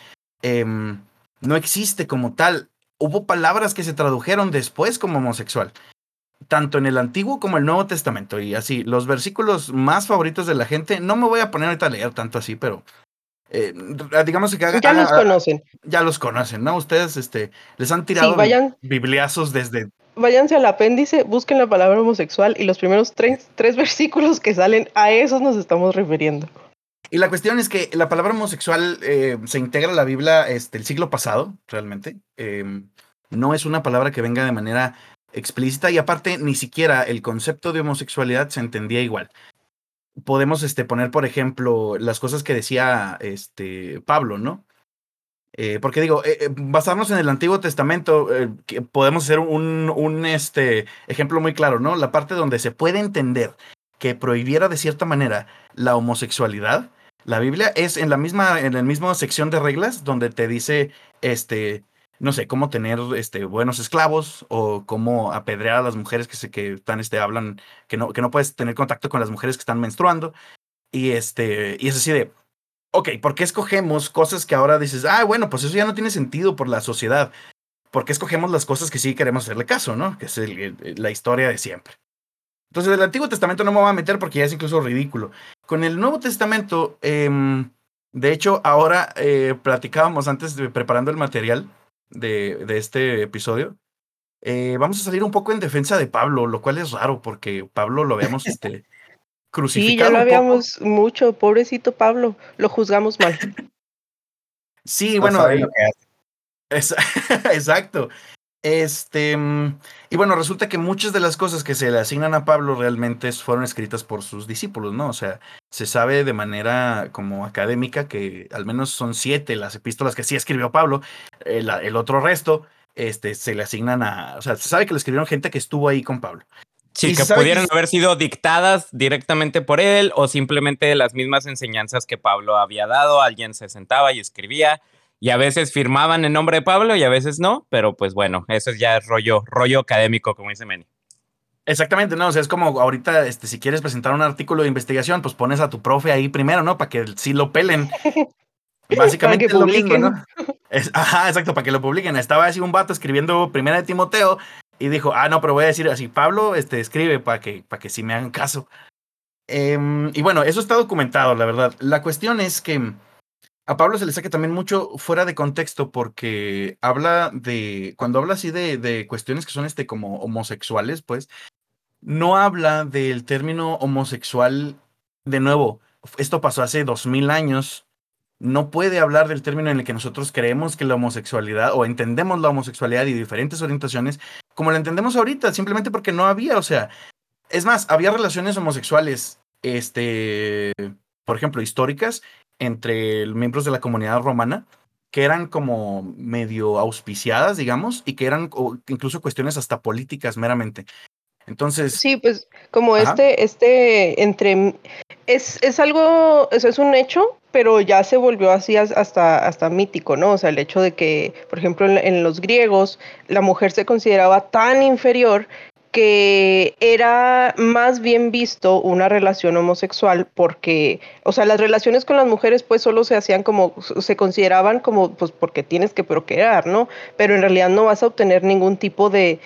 em, no existe como tal. Hubo palabras que se tradujeron después como homosexual tanto en el Antiguo como el Nuevo Testamento. Y así, los versículos más favoritos de la gente, no me voy a poner ahorita a leer tanto así, pero eh, digamos que haga-
Ya los
haga-
conocen.
ya los conocen, ¿no? Ustedes este, les han tirado
vayan.
bibliazos desde...
Váyanse al apéndice, busquen la palabra homosexual y los primeros tres, tres versículos que salen, a esos nos estamos refiriendo.
Y la cuestión es que la palabra homosexual eh, se integra a la Biblia este, el siglo pasado, realmente. Em, no es una palabra que venga de manera explícita y aparte ni siquiera el concepto de homosexualidad se entendía igual. Podemos este, poner, por ejemplo, las cosas que decía este, Pablo, ¿no? Eh, porque digo, eh, eh, basarnos en el Antiguo Testamento, eh, que podemos hacer un, este, ejemplo muy claro, ¿no? La parte donde se puede entender que prohibiera de cierta manera la homosexualidad, la Biblia es en la misma, en la misma sección de reglas donde te dice, este, no sé, cómo tener este, buenos esclavos o cómo apedrear a las mujeres que se que están, este, hablan, que no, que no puedes tener contacto con las mujeres que están menstruando. Y este, y es así de, ok, ¿por qué escogemos cosas que ahora dices, ah, bueno, pues eso ya no tiene sentido por la sociedad? ¿por qué escogemos las cosas que sí queremos hacerle caso, ¿no? Que es la historia de siempre. Entonces, el Antiguo Testamento no me voy a meter porque ya es incluso ridículo. Con el Nuevo Testamento, em, de hecho, ahora eh, platicábamos antes preparando el material de, de este episodio. eh, vamos a salir un poco en defensa de Pablo, lo cual es raro porque Pablo lo vemos este,
Sí, ya
crucificado.
lo habíamos mucho, pobrecito Pablo, lo juzgamos mal.
Sí,
No
bueno, eh,
lo que hacen.
Es- Exacto. Este, y bueno, resulta que muchas de las cosas que se le asignan a Pablo realmente fueron escritas por sus discípulos, ¿no? O sea, se sabe de manera como académica que al menos son siete las epístolas que sí escribió Pablo, el, el otro resto, este, se le asignan a, o sea, se sabe que le escribieron gente que estuvo ahí con Pablo.
Sí, que pudieran haber sido dictadas directamente por él o simplemente las mismas enseñanzas que Pablo había dado. Alguien se sentaba y escribía y a veces firmaban en nombre de Pablo y a veces no, pero pues bueno, eso ya es rollo, rollo académico, como dice Manny.
Exactamente, no, o sea, es como ahorita, este, si quieres presentar un artículo de investigación, pues pones a tu profe ahí primero, ¿no? Para que sí lo pelen. Básicamente es lo mismo,
publiquen.
¿no? Es- ajá, exacto, para que lo publiquen. Estaba así un vato escribiendo Primera de Timoteo y dijo, ah, no, pero voy a decir así, Pablo, este, escribe para que, para que sí me hagan caso. Em, y bueno, eso está documentado, la verdad. La cuestión es que a Pablo se le saca también mucho fuera de contexto porque habla de, cuando habla así de, de cuestiones que son este como homosexuales, pues, no habla del término homosexual de nuevo. Esto pasó hace dos mil años. No puede hablar del término en el que nosotros creemos que la homosexualidad o entendemos la homosexualidad y diferentes orientaciones como la entendemos ahorita, simplemente porque no había, o sea, es más, había relaciones homosexuales, este, por ejemplo, históricas entre miembros de la comunidad romana que eran como medio auspiciadas, digamos, y que eran incluso cuestiones hasta políticas meramente. Entonces,
Sí, pues como
Ajá.
este, este, entre, es, es algo, eso es un hecho, pero ya se volvió así as- hasta, hasta mítico, ¿no? O sea, el hecho de que, por ejemplo, en, los griegos, la mujer se consideraba tan inferior que era más bien visto una relación homosexual porque, o sea, las relaciones con las mujeres pues solo se hacían como, se consideraban como, pues porque tienes que procrear, ¿no? Pero en realidad no vas a obtener ningún tipo de,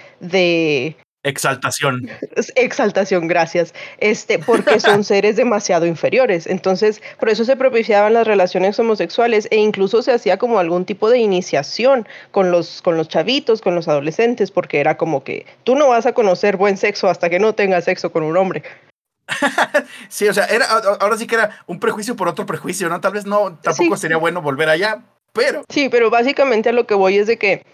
exaltación.
Exaltación, gracias. Este, porque son seres demasiado inferiores. Entonces, por eso se propiciaban las relaciones homosexuales e incluso se hacía como algún tipo de iniciación con los, con los chavitos, con los adolescentes, porque era como que tú no vas a conocer buen sexo hasta que no tengas sexo con un hombre.
Sí, o sea, era, ahora sí que era un prejuicio por otro prejuicio, ¿no? Tal vez no, tampoco
Sí.
sería bueno volver allá, pero
Sí, pero básicamente a lo que voy es de que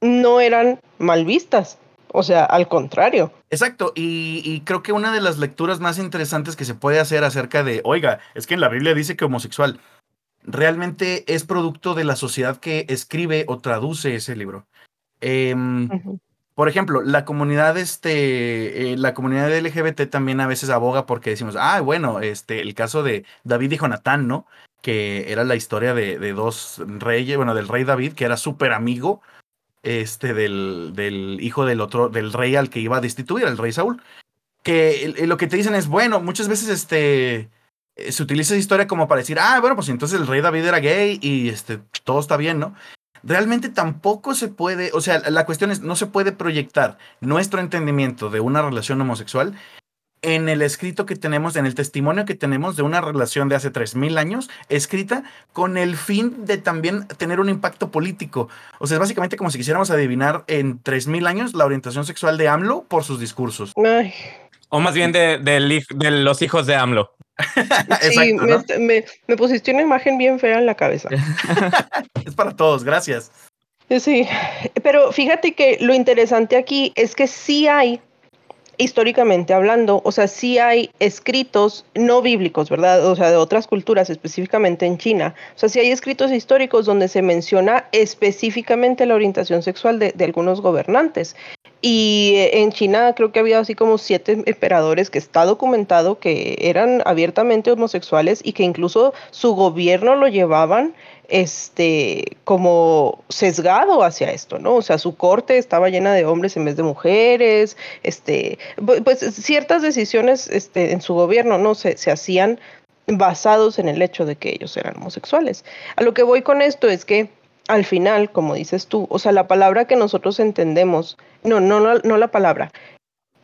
no eran mal vistas. O sea, al contrario.
Exacto, y, y creo que una de las lecturas más interesantes que se puede hacer acerca de, oiga, es que en la Biblia dice que homosexual, realmente es producto de la sociedad que escribe o traduce ese libro. Em, por ejemplo, la comunidad, este, eh, la comunidad LGBT también a veces aboga porque decimos, ah, bueno, este, el caso de David y Jonatán, ¿no? Que era la historia de, de dos reyes, bueno, del rey David, que era súper amigo, este, del, del hijo del otro, del rey al que iba a destituir, el rey Saúl. Que lo que te dicen es, bueno, muchas veces, este, eh, se utiliza esa historia como para decir, ah, bueno, pues entonces el rey David era gay y, este, todo está bien, ¿no? realmente tampoco se puede, o sea, la cuestión es, no se puede proyectar nuestro entendimiento de una relación homosexual en el escrito que tenemos, en el testimonio que tenemos de una relación de hace 3.000 años, escrita con el fin de también tener un impacto político. O sea, es básicamente como si quisiéramos adivinar en 3.000 años la orientación sexual de AMLO por sus discursos.
Ay,
O más bien de, los hijos de AMLO.
sí,
Exacto,
me, me, me pusiste una imagen bien fea en la cabeza.
Es para todos, gracias.
Sí, pero fíjate que lo interesante aquí es que sí hay, históricamente hablando, o sea, sí hay escritos no bíblicos, ¿verdad? O sea, de otras culturas, específicamente en China. O sea, sí hay escritos históricos donde se menciona específicamente la orientación sexual de, de algunos gobernantes. Y eh, en China creo que había así como siete emperadores que está documentado que eran abiertamente homosexuales y que incluso su gobierno lo llevaban este como sesgado hacia esto, ¿no? O sea, su corte estaba llena de hombres en vez de mujeres, este, pu- pues ciertas decisiones este, en su gobierno, ¿no? Se, se hacían basados en el hecho de que ellos eran homosexuales. A lo que voy con esto es que al final, como dices tú, o sea, la palabra que nosotros entendemos, no, no, no, no la palabra,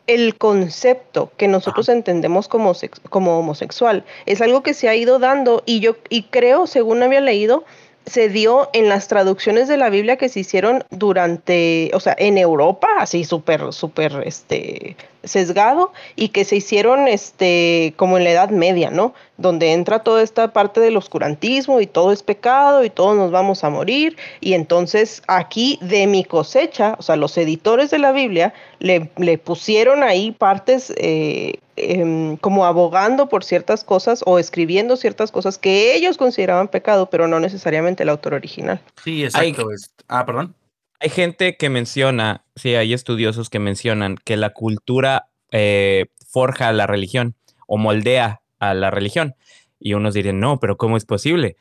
el concepto que nosotros entendemos como, como homosexual es algo que se ha ido dando y yo y creo, según había leído, se dio en las traducciones de la Biblia que se hicieron durante, o sea, en Europa, así súper, súper, este, sesgado, y que se hicieron, este, como en la Edad Media, ¿no? Donde entra toda esta parte del oscurantismo y todo es pecado y todos nos vamos a morir, y entonces aquí de mi cosecha, o sea, los editores de la Biblia le, le pusieron ahí partes eh, Em, como abogando por ciertas cosas o escribiendo ciertas cosas que ellos consideraban pecado, pero no necesariamente el autor original.
Sí, exacto. ah, perdón.
Hay gente que menciona, sí, hay estudiosos que mencionan que la cultura eh, forja la religión o moldea a la religión. Y unos dirían, no, pero ¿cómo es posible?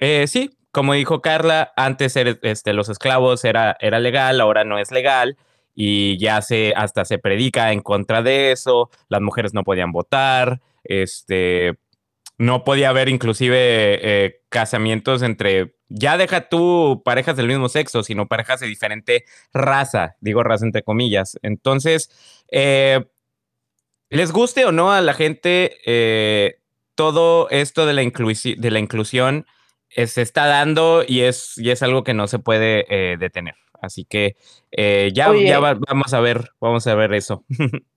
Eh, sí, como dijo Carla, antes este, los esclavos era, era legal, ahora no es legal y ya se hasta se predica en contra de eso, las mujeres no podían votar, este no podía haber inclusive eh, casamientos entre, ya deja tú parejas del mismo sexo, sino parejas de diferente raza, digo raza entre comillas. Entonces, eh, les guste o no a la gente, eh, todo esto de la, de la inclusión se está dando y es, y es algo que no se puede detener. Así que eh, ya, ya vamos a ver, vamos a ver eso.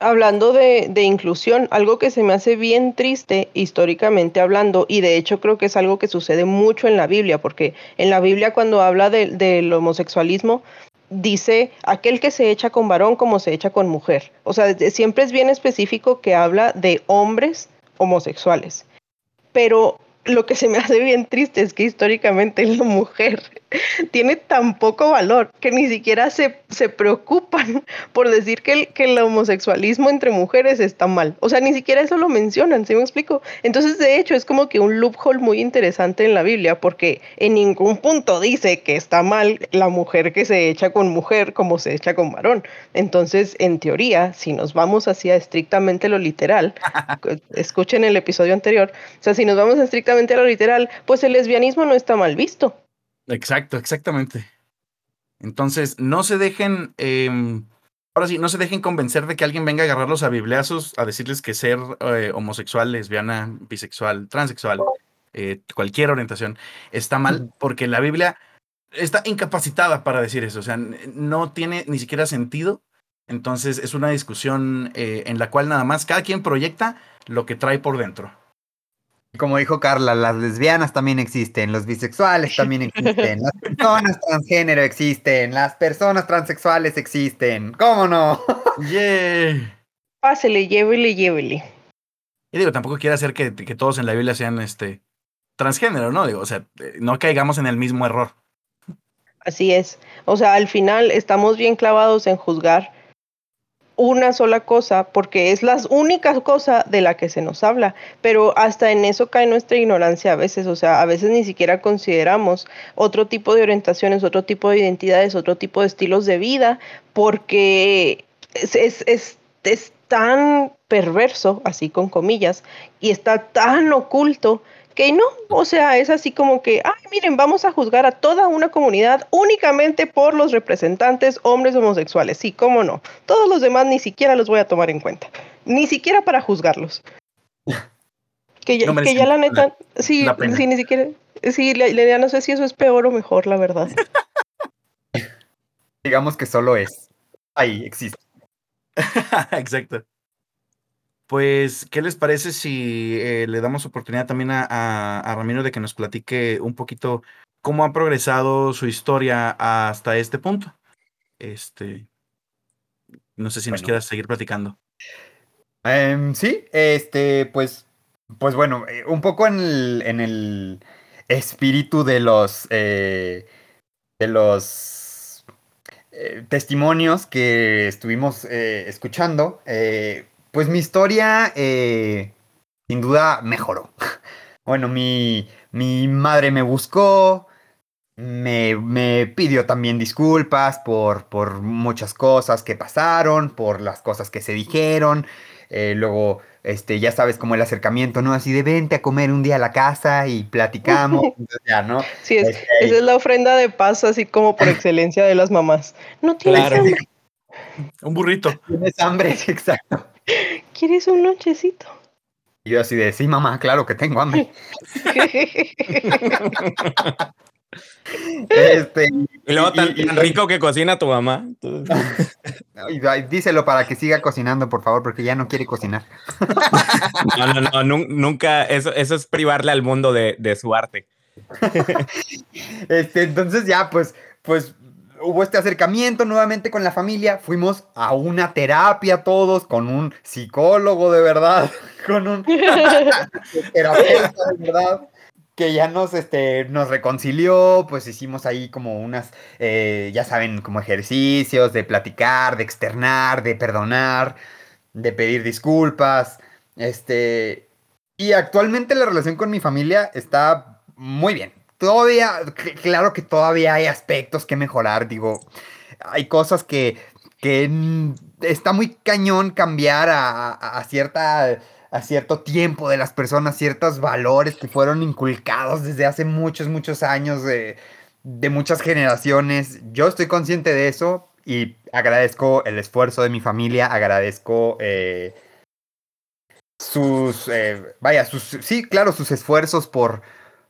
Hablando de, inclusión, algo que se me hace bien triste históricamente hablando, y de hecho creo que es algo que sucede mucho en la Biblia, porque en la Biblia cuando habla del homosexualismo, dice aquel que se echa con varón como se echa con mujer. O sea, siempre es bien específico que habla de hombres homosexuales. Pero lo que se me hace bien triste es que históricamente la mujer tiene tan poco valor que ni siquiera se, se preocupan por decir que el, que el homosexualismo entre mujeres está mal. O sea, ni siquiera eso lo mencionan, ¿sí me explico? Entonces, de hecho, es como que un loophole muy interesante en la Biblia porque en ningún punto dice que está mal la mujer que se echa con mujer como se echa con varón. Entonces, en teoría, si nos vamos hacia estrictamente lo literal, escuchen el episodio anterior, o sea, si nos vamos estrictamente a lo literal, pues el lesbianismo no está mal visto.
Exacto, exactamente. Entonces, no se dejen, em, ahora sí, no se dejen convencer de que alguien venga a agarrarlos a bibliazos, a decirles que ser eh, homosexual, lesbiana, bisexual, transexual, eh, cualquier orientación, está mal, porque la Biblia está incapacitada para decir eso, o sea, no tiene ni siquiera sentido. Entonces, es una discusión eh, en la cual nada más cada quien proyecta lo que trae por dentro.
Como dijo Carla, las lesbianas también existen, los bisexuales también existen, las personas transgénero existen, las personas transexuales existen. ¿Cómo no?
Yeah.
Pásele, llévele, llévele.
Y digo, tampoco quiere hacer que, que, todos en la Biblia sean este transgénero, ¿no? Digo, o sea, eh, no caigamos en el mismo error.
Así es. O sea, al final estamos bien clavados en juzgar una sola cosa, porque es la única cosa de la que se nos habla, pero hasta en eso cae nuestra ignorancia a veces, o sea, a veces ni siquiera consideramos otro tipo de orientaciones, otro tipo de identidades, otro tipo de estilos de vida, porque es, es, es, es tan perverso, así con comillas, y está tan oculto que no, o sea, es así como que, ay, miren, vamos a juzgar a toda una comunidad únicamente por los representantes hombres homosexuales. Sí, cómo no. Todos los demás ni siquiera los voy a tomar en cuenta. Ni siquiera para juzgarlos. Que ya, que ya la neta, sí, sí, ni siquiera, sí, ya no sé si eso es peor o mejor, la verdad.
Digamos que solo es. Ahí existe.
Exacto. Pues, ¿qué les parece si eh, le damos oportunidad también a, Ramiro de que nos platique un poquito cómo ha progresado su historia hasta este punto? Este, no sé si nos quieras seguir platicando.
Em, sí, este, pues, pues bueno, eh, un poco en el, en el espíritu de los, eh, de los testimonios que estuvimos escuchando pues mi historia, eh, sin duda, mejoró. Bueno, mi, mi madre me buscó, me, me, pidió también disculpas por, por muchas cosas que pasaron, por las cosas que se dijeron. Eh, luego este, ya sabes, como el acercamiento, ¿no? Así de vente a comer un día a la casa y platicamos, entonces ya, ¿no?
Sí, es,
Este,
esa es la ofrenda de paz, así como por excelencia de las mamás. No tienes
Claro.
hambre,
Un burrito.
Tienes hambre, sí, exacto.
¿Quieres un lonchecito?
Y yo así de, sí, mamá, claro que tengo hambre. Este,
Y luego tan,
y- y-
tan rico que cocina tu mamá.
Díselo para que siga cocinando, por favor, porque ya no quiere cocinar.
No, no, no, nun- nunca, eso, eso es privarle al mundo de, de su arte.
Este, entonces ya, pues, pues hubo este acercamiento nuevamente con la familia. Fuimos a una terapia todos, con un psicólogo de verdad, con un terapeuta de verdad. Que ya nos, este, nos reconcilió, pues hicimos ahí como unas, eh, ya saben, como ejercicios de platicar, de externar, de perdonar, de pedir disculpas. Este, y actualmente la relación con mi familia está muy bien. Todavía, cl- claro que todavía hay aspectos que mejorar, digo, hay cosas que, que está muy cañón cambiar a, a- a cierta, a cierto tiempo de las personas, ciertos valores que fueron inculcados desde hace muchos, muchos años, de, de muchas generaciones. Yo estoy consciente de eso y agradezco el esfuerzo de mi familia, agradezco... eh, sus, eh, vaya, sus, sí, claro, sus esfuerzos por,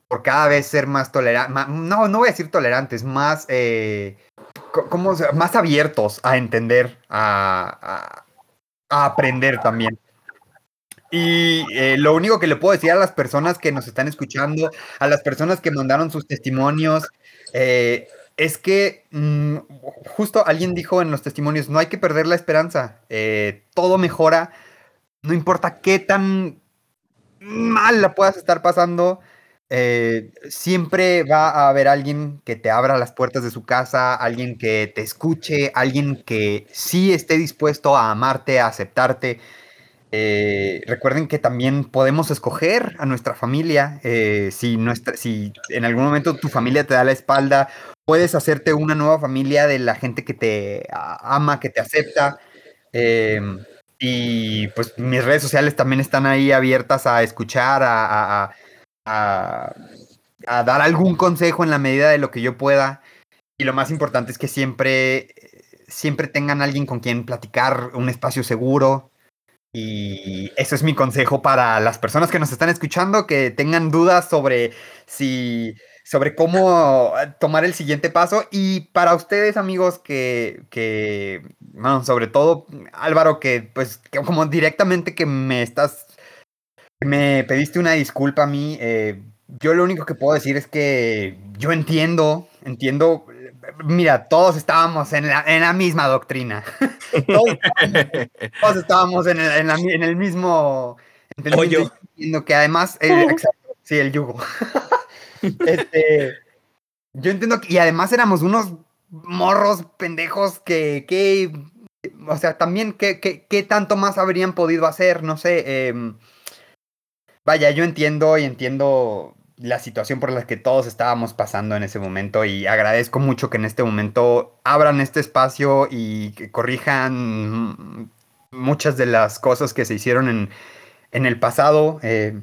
por cada vez ser más tolerantes, no, no voy a decir tolerantes, más, eh, co- ¿cómo se- más abiertos a entender, a, a- a aprender también. Y eh, lo único que le puedo decir a las personas que nos están escuchando, a las personas que mandaron sus testimonios, eh, es que mm, justo alguien dijo en los testimonios, no hay que perder la esperanza, eh, todo mejora, no importa qué tan mal la puedas estar pasando, eh, siempre va a haber alguien que te abra las puertas de su casa, alguien que te escuche, alguien que sí esté dispuesto a amarte, a aceptarte. Eh, recuerden que también podemos escoger a nuestra familia. eh, si, nuestra, si en algún momento tu familia te da la espalda, puedes hacerte una nueva familia de la gente que te ama, que te acepta. y pues mis redes sociales también están ahí abiertas a escuchar, a- a- dar algún consejo en la medida de lo que yo pueda. Y lo más importante es que siempre, siempre tengan alguien con quien platicar, un espacio seguro. Y eso es mi consejo para las personas que nos están escuchando, que tengan dudas sobre si sobre cómo tomar el siguiente paso. Y para ustedes, amigos, que, que bueno, sobre todo Álvaro, que pues que como directamente que me estás, me pediste una disculpa a mí, eh, yo lo único que puedo decir es que yo entiendo, entiendo, mira, todos estábamos en la, en la misma doctrina. todos, todos estábamos en el, en la en el mismo entendimiento. Entiendo que además, eh, exacto, sí, el yugo. este, yo entiendo que, y además éramos unos morros pendejos que, que o sea, también, ¿qué, qué, qué tanto más habrían podido hacer? No sé. em, vaya, yo entiendo y entiendo la situación por la que todos estábamos pasando en ese momento y agradezco mucho que en este momento abran este espacio y que corrijan muchas de las cosas que se hicieron en, en el pasado. eh,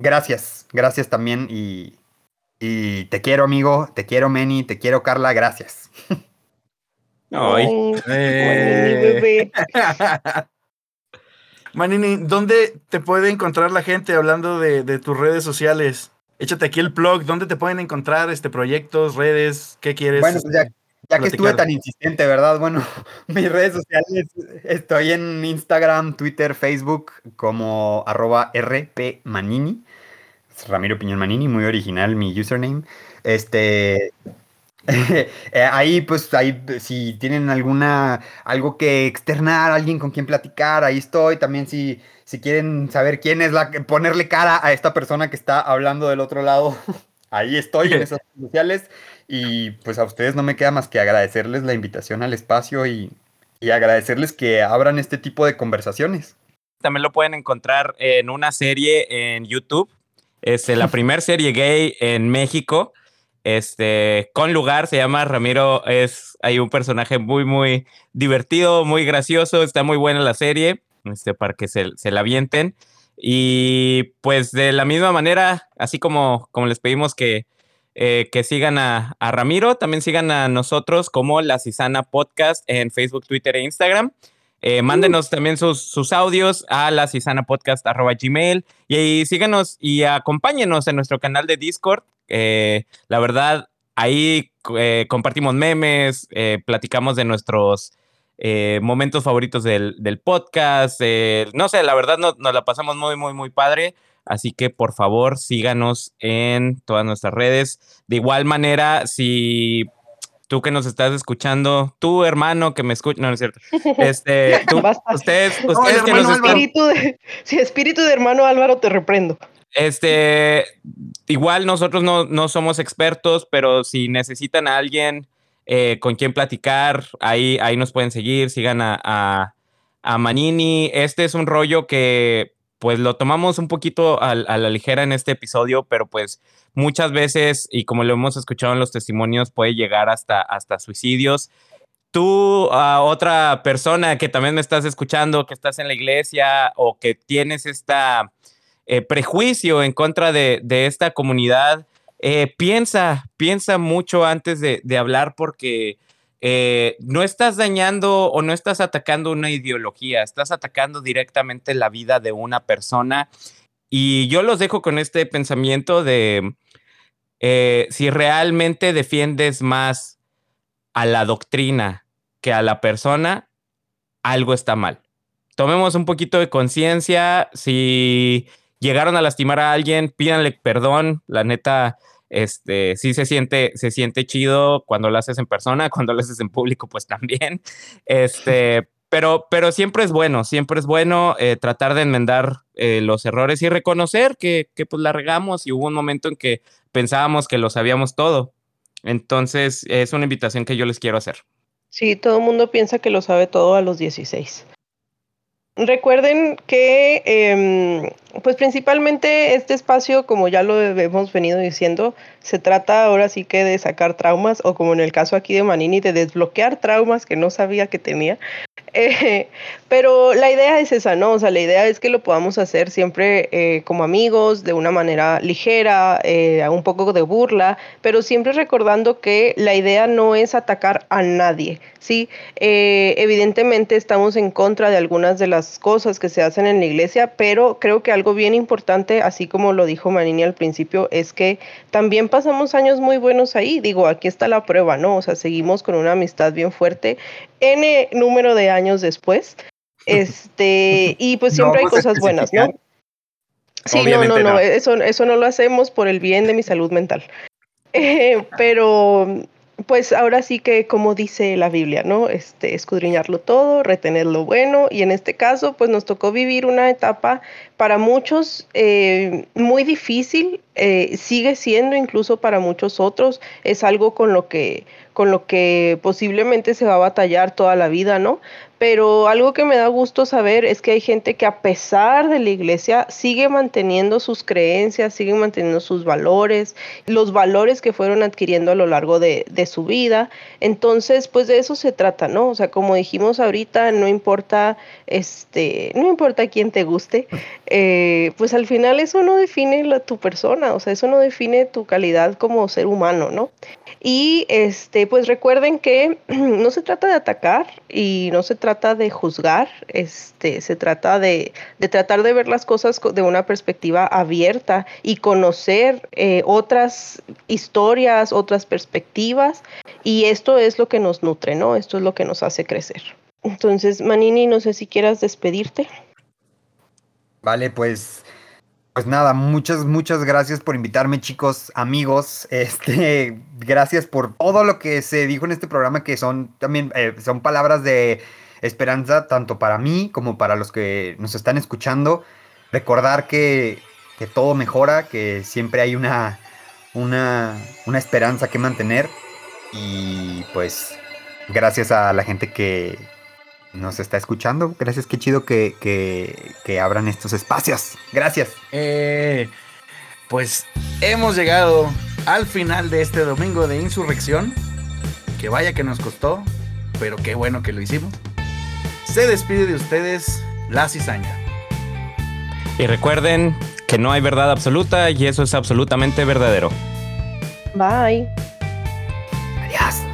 gracias, gracias también y, y te quiero amigo, te quiero Meni, te quiero Carla, gracias.
Ay,
Ay,
Eh.
Bebé.
Manini, ¿dónde te puede encontrar la gente hablando de, de tus redes sociales? Échate aquí el blog, ¿dónde te pueden encontrar este proyectos, redes? ¿Qué quieres?
Bueno, pues ya, ya que estuve tan insistente, ¿verdad? Bueno, mis redes sociales, estoy en Instagram, Twitter, Facebook como arroba rpmanini. Ramiro Piñón Manini, muy original mi username. Este, ahí pues ahí si tienen alguna algo que externar, alguien con quien platicar, ahí estoy. También si si quieren saber quién es la que ponerle cara a esta persona que está hablando del otro lado, ahí estoy en esas redes sociales y pues a ustedes no me queda más que agradecerles la invitación al espacio y, y agradecerles que abran este tipo de conversaciones.
también lo pueden encontrar en una serie en YouTube. Es la primera serie gay en México. Este, con lugar, se llama Ramiro. Es, hay un personaje muy, muy divertido, muy gracioso. Está muy buena la serie. este, para que se, se la avienten. Y pues de la misma manera, así como, como les pedimos que, eh, que sigan a, a, Ramiro, también sigan a nosotros como La Cisana Podcast en Facebook, Twitter e Instagram. Eh, mándenos también sus, sus, audios a la gmail y, y, síganos y acompáñenos en nuestro canal de Discord. Eh, la verdad, ahí eh, compartimos memes, eh, platicamos de nuestros eh, momentos favoritos del, del podcast. no sé, la verdad nos, nos la pasamos muy, muy, muy padre. Así que por favor síganos en todas nuestras redes. De igual manera, si tú que nos estás escuchando, tu hermano que me escucha, no, no es cierto. Este, tú, ustedes, ustedes
no, que nos espíritu de, si espíritu de hermano Álvaro te reprendo.
Este, igual nosotros no, no somos expertos, pero si necesitan a alguien eh, con quien platicar, ahí, ahí nos pueden seguir, sigan a, a, Manini. Este es un rollo que pues lo tomamos un poquito a, a, la ligera en este episodio, pero pues muchas veces, y como lo hemos escuchado en los testimonios, puede llegar hasta, hasta suicidios. Tú, a otra persona que también me estás escuchando, que estás en la iglesia o que tienes esta eh, prejuicio en contra de, de esta comunidad, eh, piensa, piensa mucho antes de, de hablar porque eh, no estás dañando o no estás atacando una ideología, estás atacando directamente la vida de una persona. Y yo los dejo con este pensamiento de si realmente defiendes más a la doctrina que a la persona, algo está mal. Tomemos un poquito de conciencia, si llegaron a lastimar a alguien, pídanle perdón, la neta, este, sí se siente, se siente chido cuando lo haces en persona, cuando lo haces en público, pues también, este, pero, pero siempre es bueno, siempre es bueno eh, tratar de enmendar eh, los errores y reconocer que, que pues la regamos y hubo un momento en que pensábamos que lo sabíamos todo. Entonces, es una invitación que yo les quiero hacer.
Sí, todo el mundo piensa que lo sabe todo a los 16. Recuerden que, eh, pues principalmente este espacio, como ya lo hemos venido diciendo, se trata ahora sí que de sacar traumas, o como en el caso aquí de Manini, de desbloquear traumas que no sabía que tenía. Eh, pero la idea es esa, ¿no? O sea, la idea es que lo podamos hacer siempre eh, como amigos, de una manera ligera, eh, un poco de burla, pero siempre recordando que la idea no es atacar a nadie, ¿sí? Eh, evidentemente estamos en contra de algunas de las cosas que se hacen en la iglesia, pero creo que algo bien importante, así como lo dijo Manini al principio, es que también pasamos años muy buenos ahí. Digo, aquí está la prueba, ¿no? O sea, seguimos con una amistad bien fuerte, N número de años después. Este, y pues siempre no, hay cosas buenas, ¿no? Sí, no, no, no, Eso, eso no lo hacemos por el bien de mi salud mental. Eh, pero pues ahora sí que como dice la Biblia, ¿no? Este, escudriñarlo todo, retener lo bueno y en este caso pues nos tocó vivir una etapa para muchos eh, muy difícil, eh, sigue siendo incluso para muchos otros, es algo con lo que con lo que posiblemente se va a batallar toda la vida, ¿no? Pero algo que me da gusto saber es que hay gente que a pesar de la iglesia sigue manteniendo sus creencias, sigue manteniendo sus valores, los valores que fueron adquiriendo a lo largo de, de su vida. Entonces, pues de eso se trata, ¿no? O sea, como dijimos ahorita, no importa, este, no importa quién te guste, eh, pues al final eso no define la, tu persona, o sea, eso no define tu calidad como ser humano, ¿no? Y este, pues recuerden que no se trata de atacar y no se trata de juzgar, este, se trata de, de tratar de ver las cosas de una perspectiva abierta y conocer eh, otras historias, otras perspectivas. Y esto es lo que nos nutre, ¿no? Esto es lo que nos hace crecer. Entonces, Manini, no sé si quieras despedirte.
Vale, pues pues nada, muchas, muchas gracias por invitarme, chicos, amigos. Este, gracias por todo lo que se dijo en este programa, que son también eh, son palabras de esperanza, tanto para mí como para los que nos están escuchando. Recordar que, que todo mejora, que siempre hay una, una, una esperanza que mantener. Y pues, gracias a la gente que, nos está escuchando. Gracias, qué chido que, que, que abran estos espacios. Gracias.
Eh, pues hemos llegado al final de este domingo de insurrección. Que vaya que nos costó, pero qué bueno que lo hicimos se despide de ustedes la cizaña.
Y recuerden que no hay verdad absoluta y eso es absolutamente verdadero.
Bye. Adiós.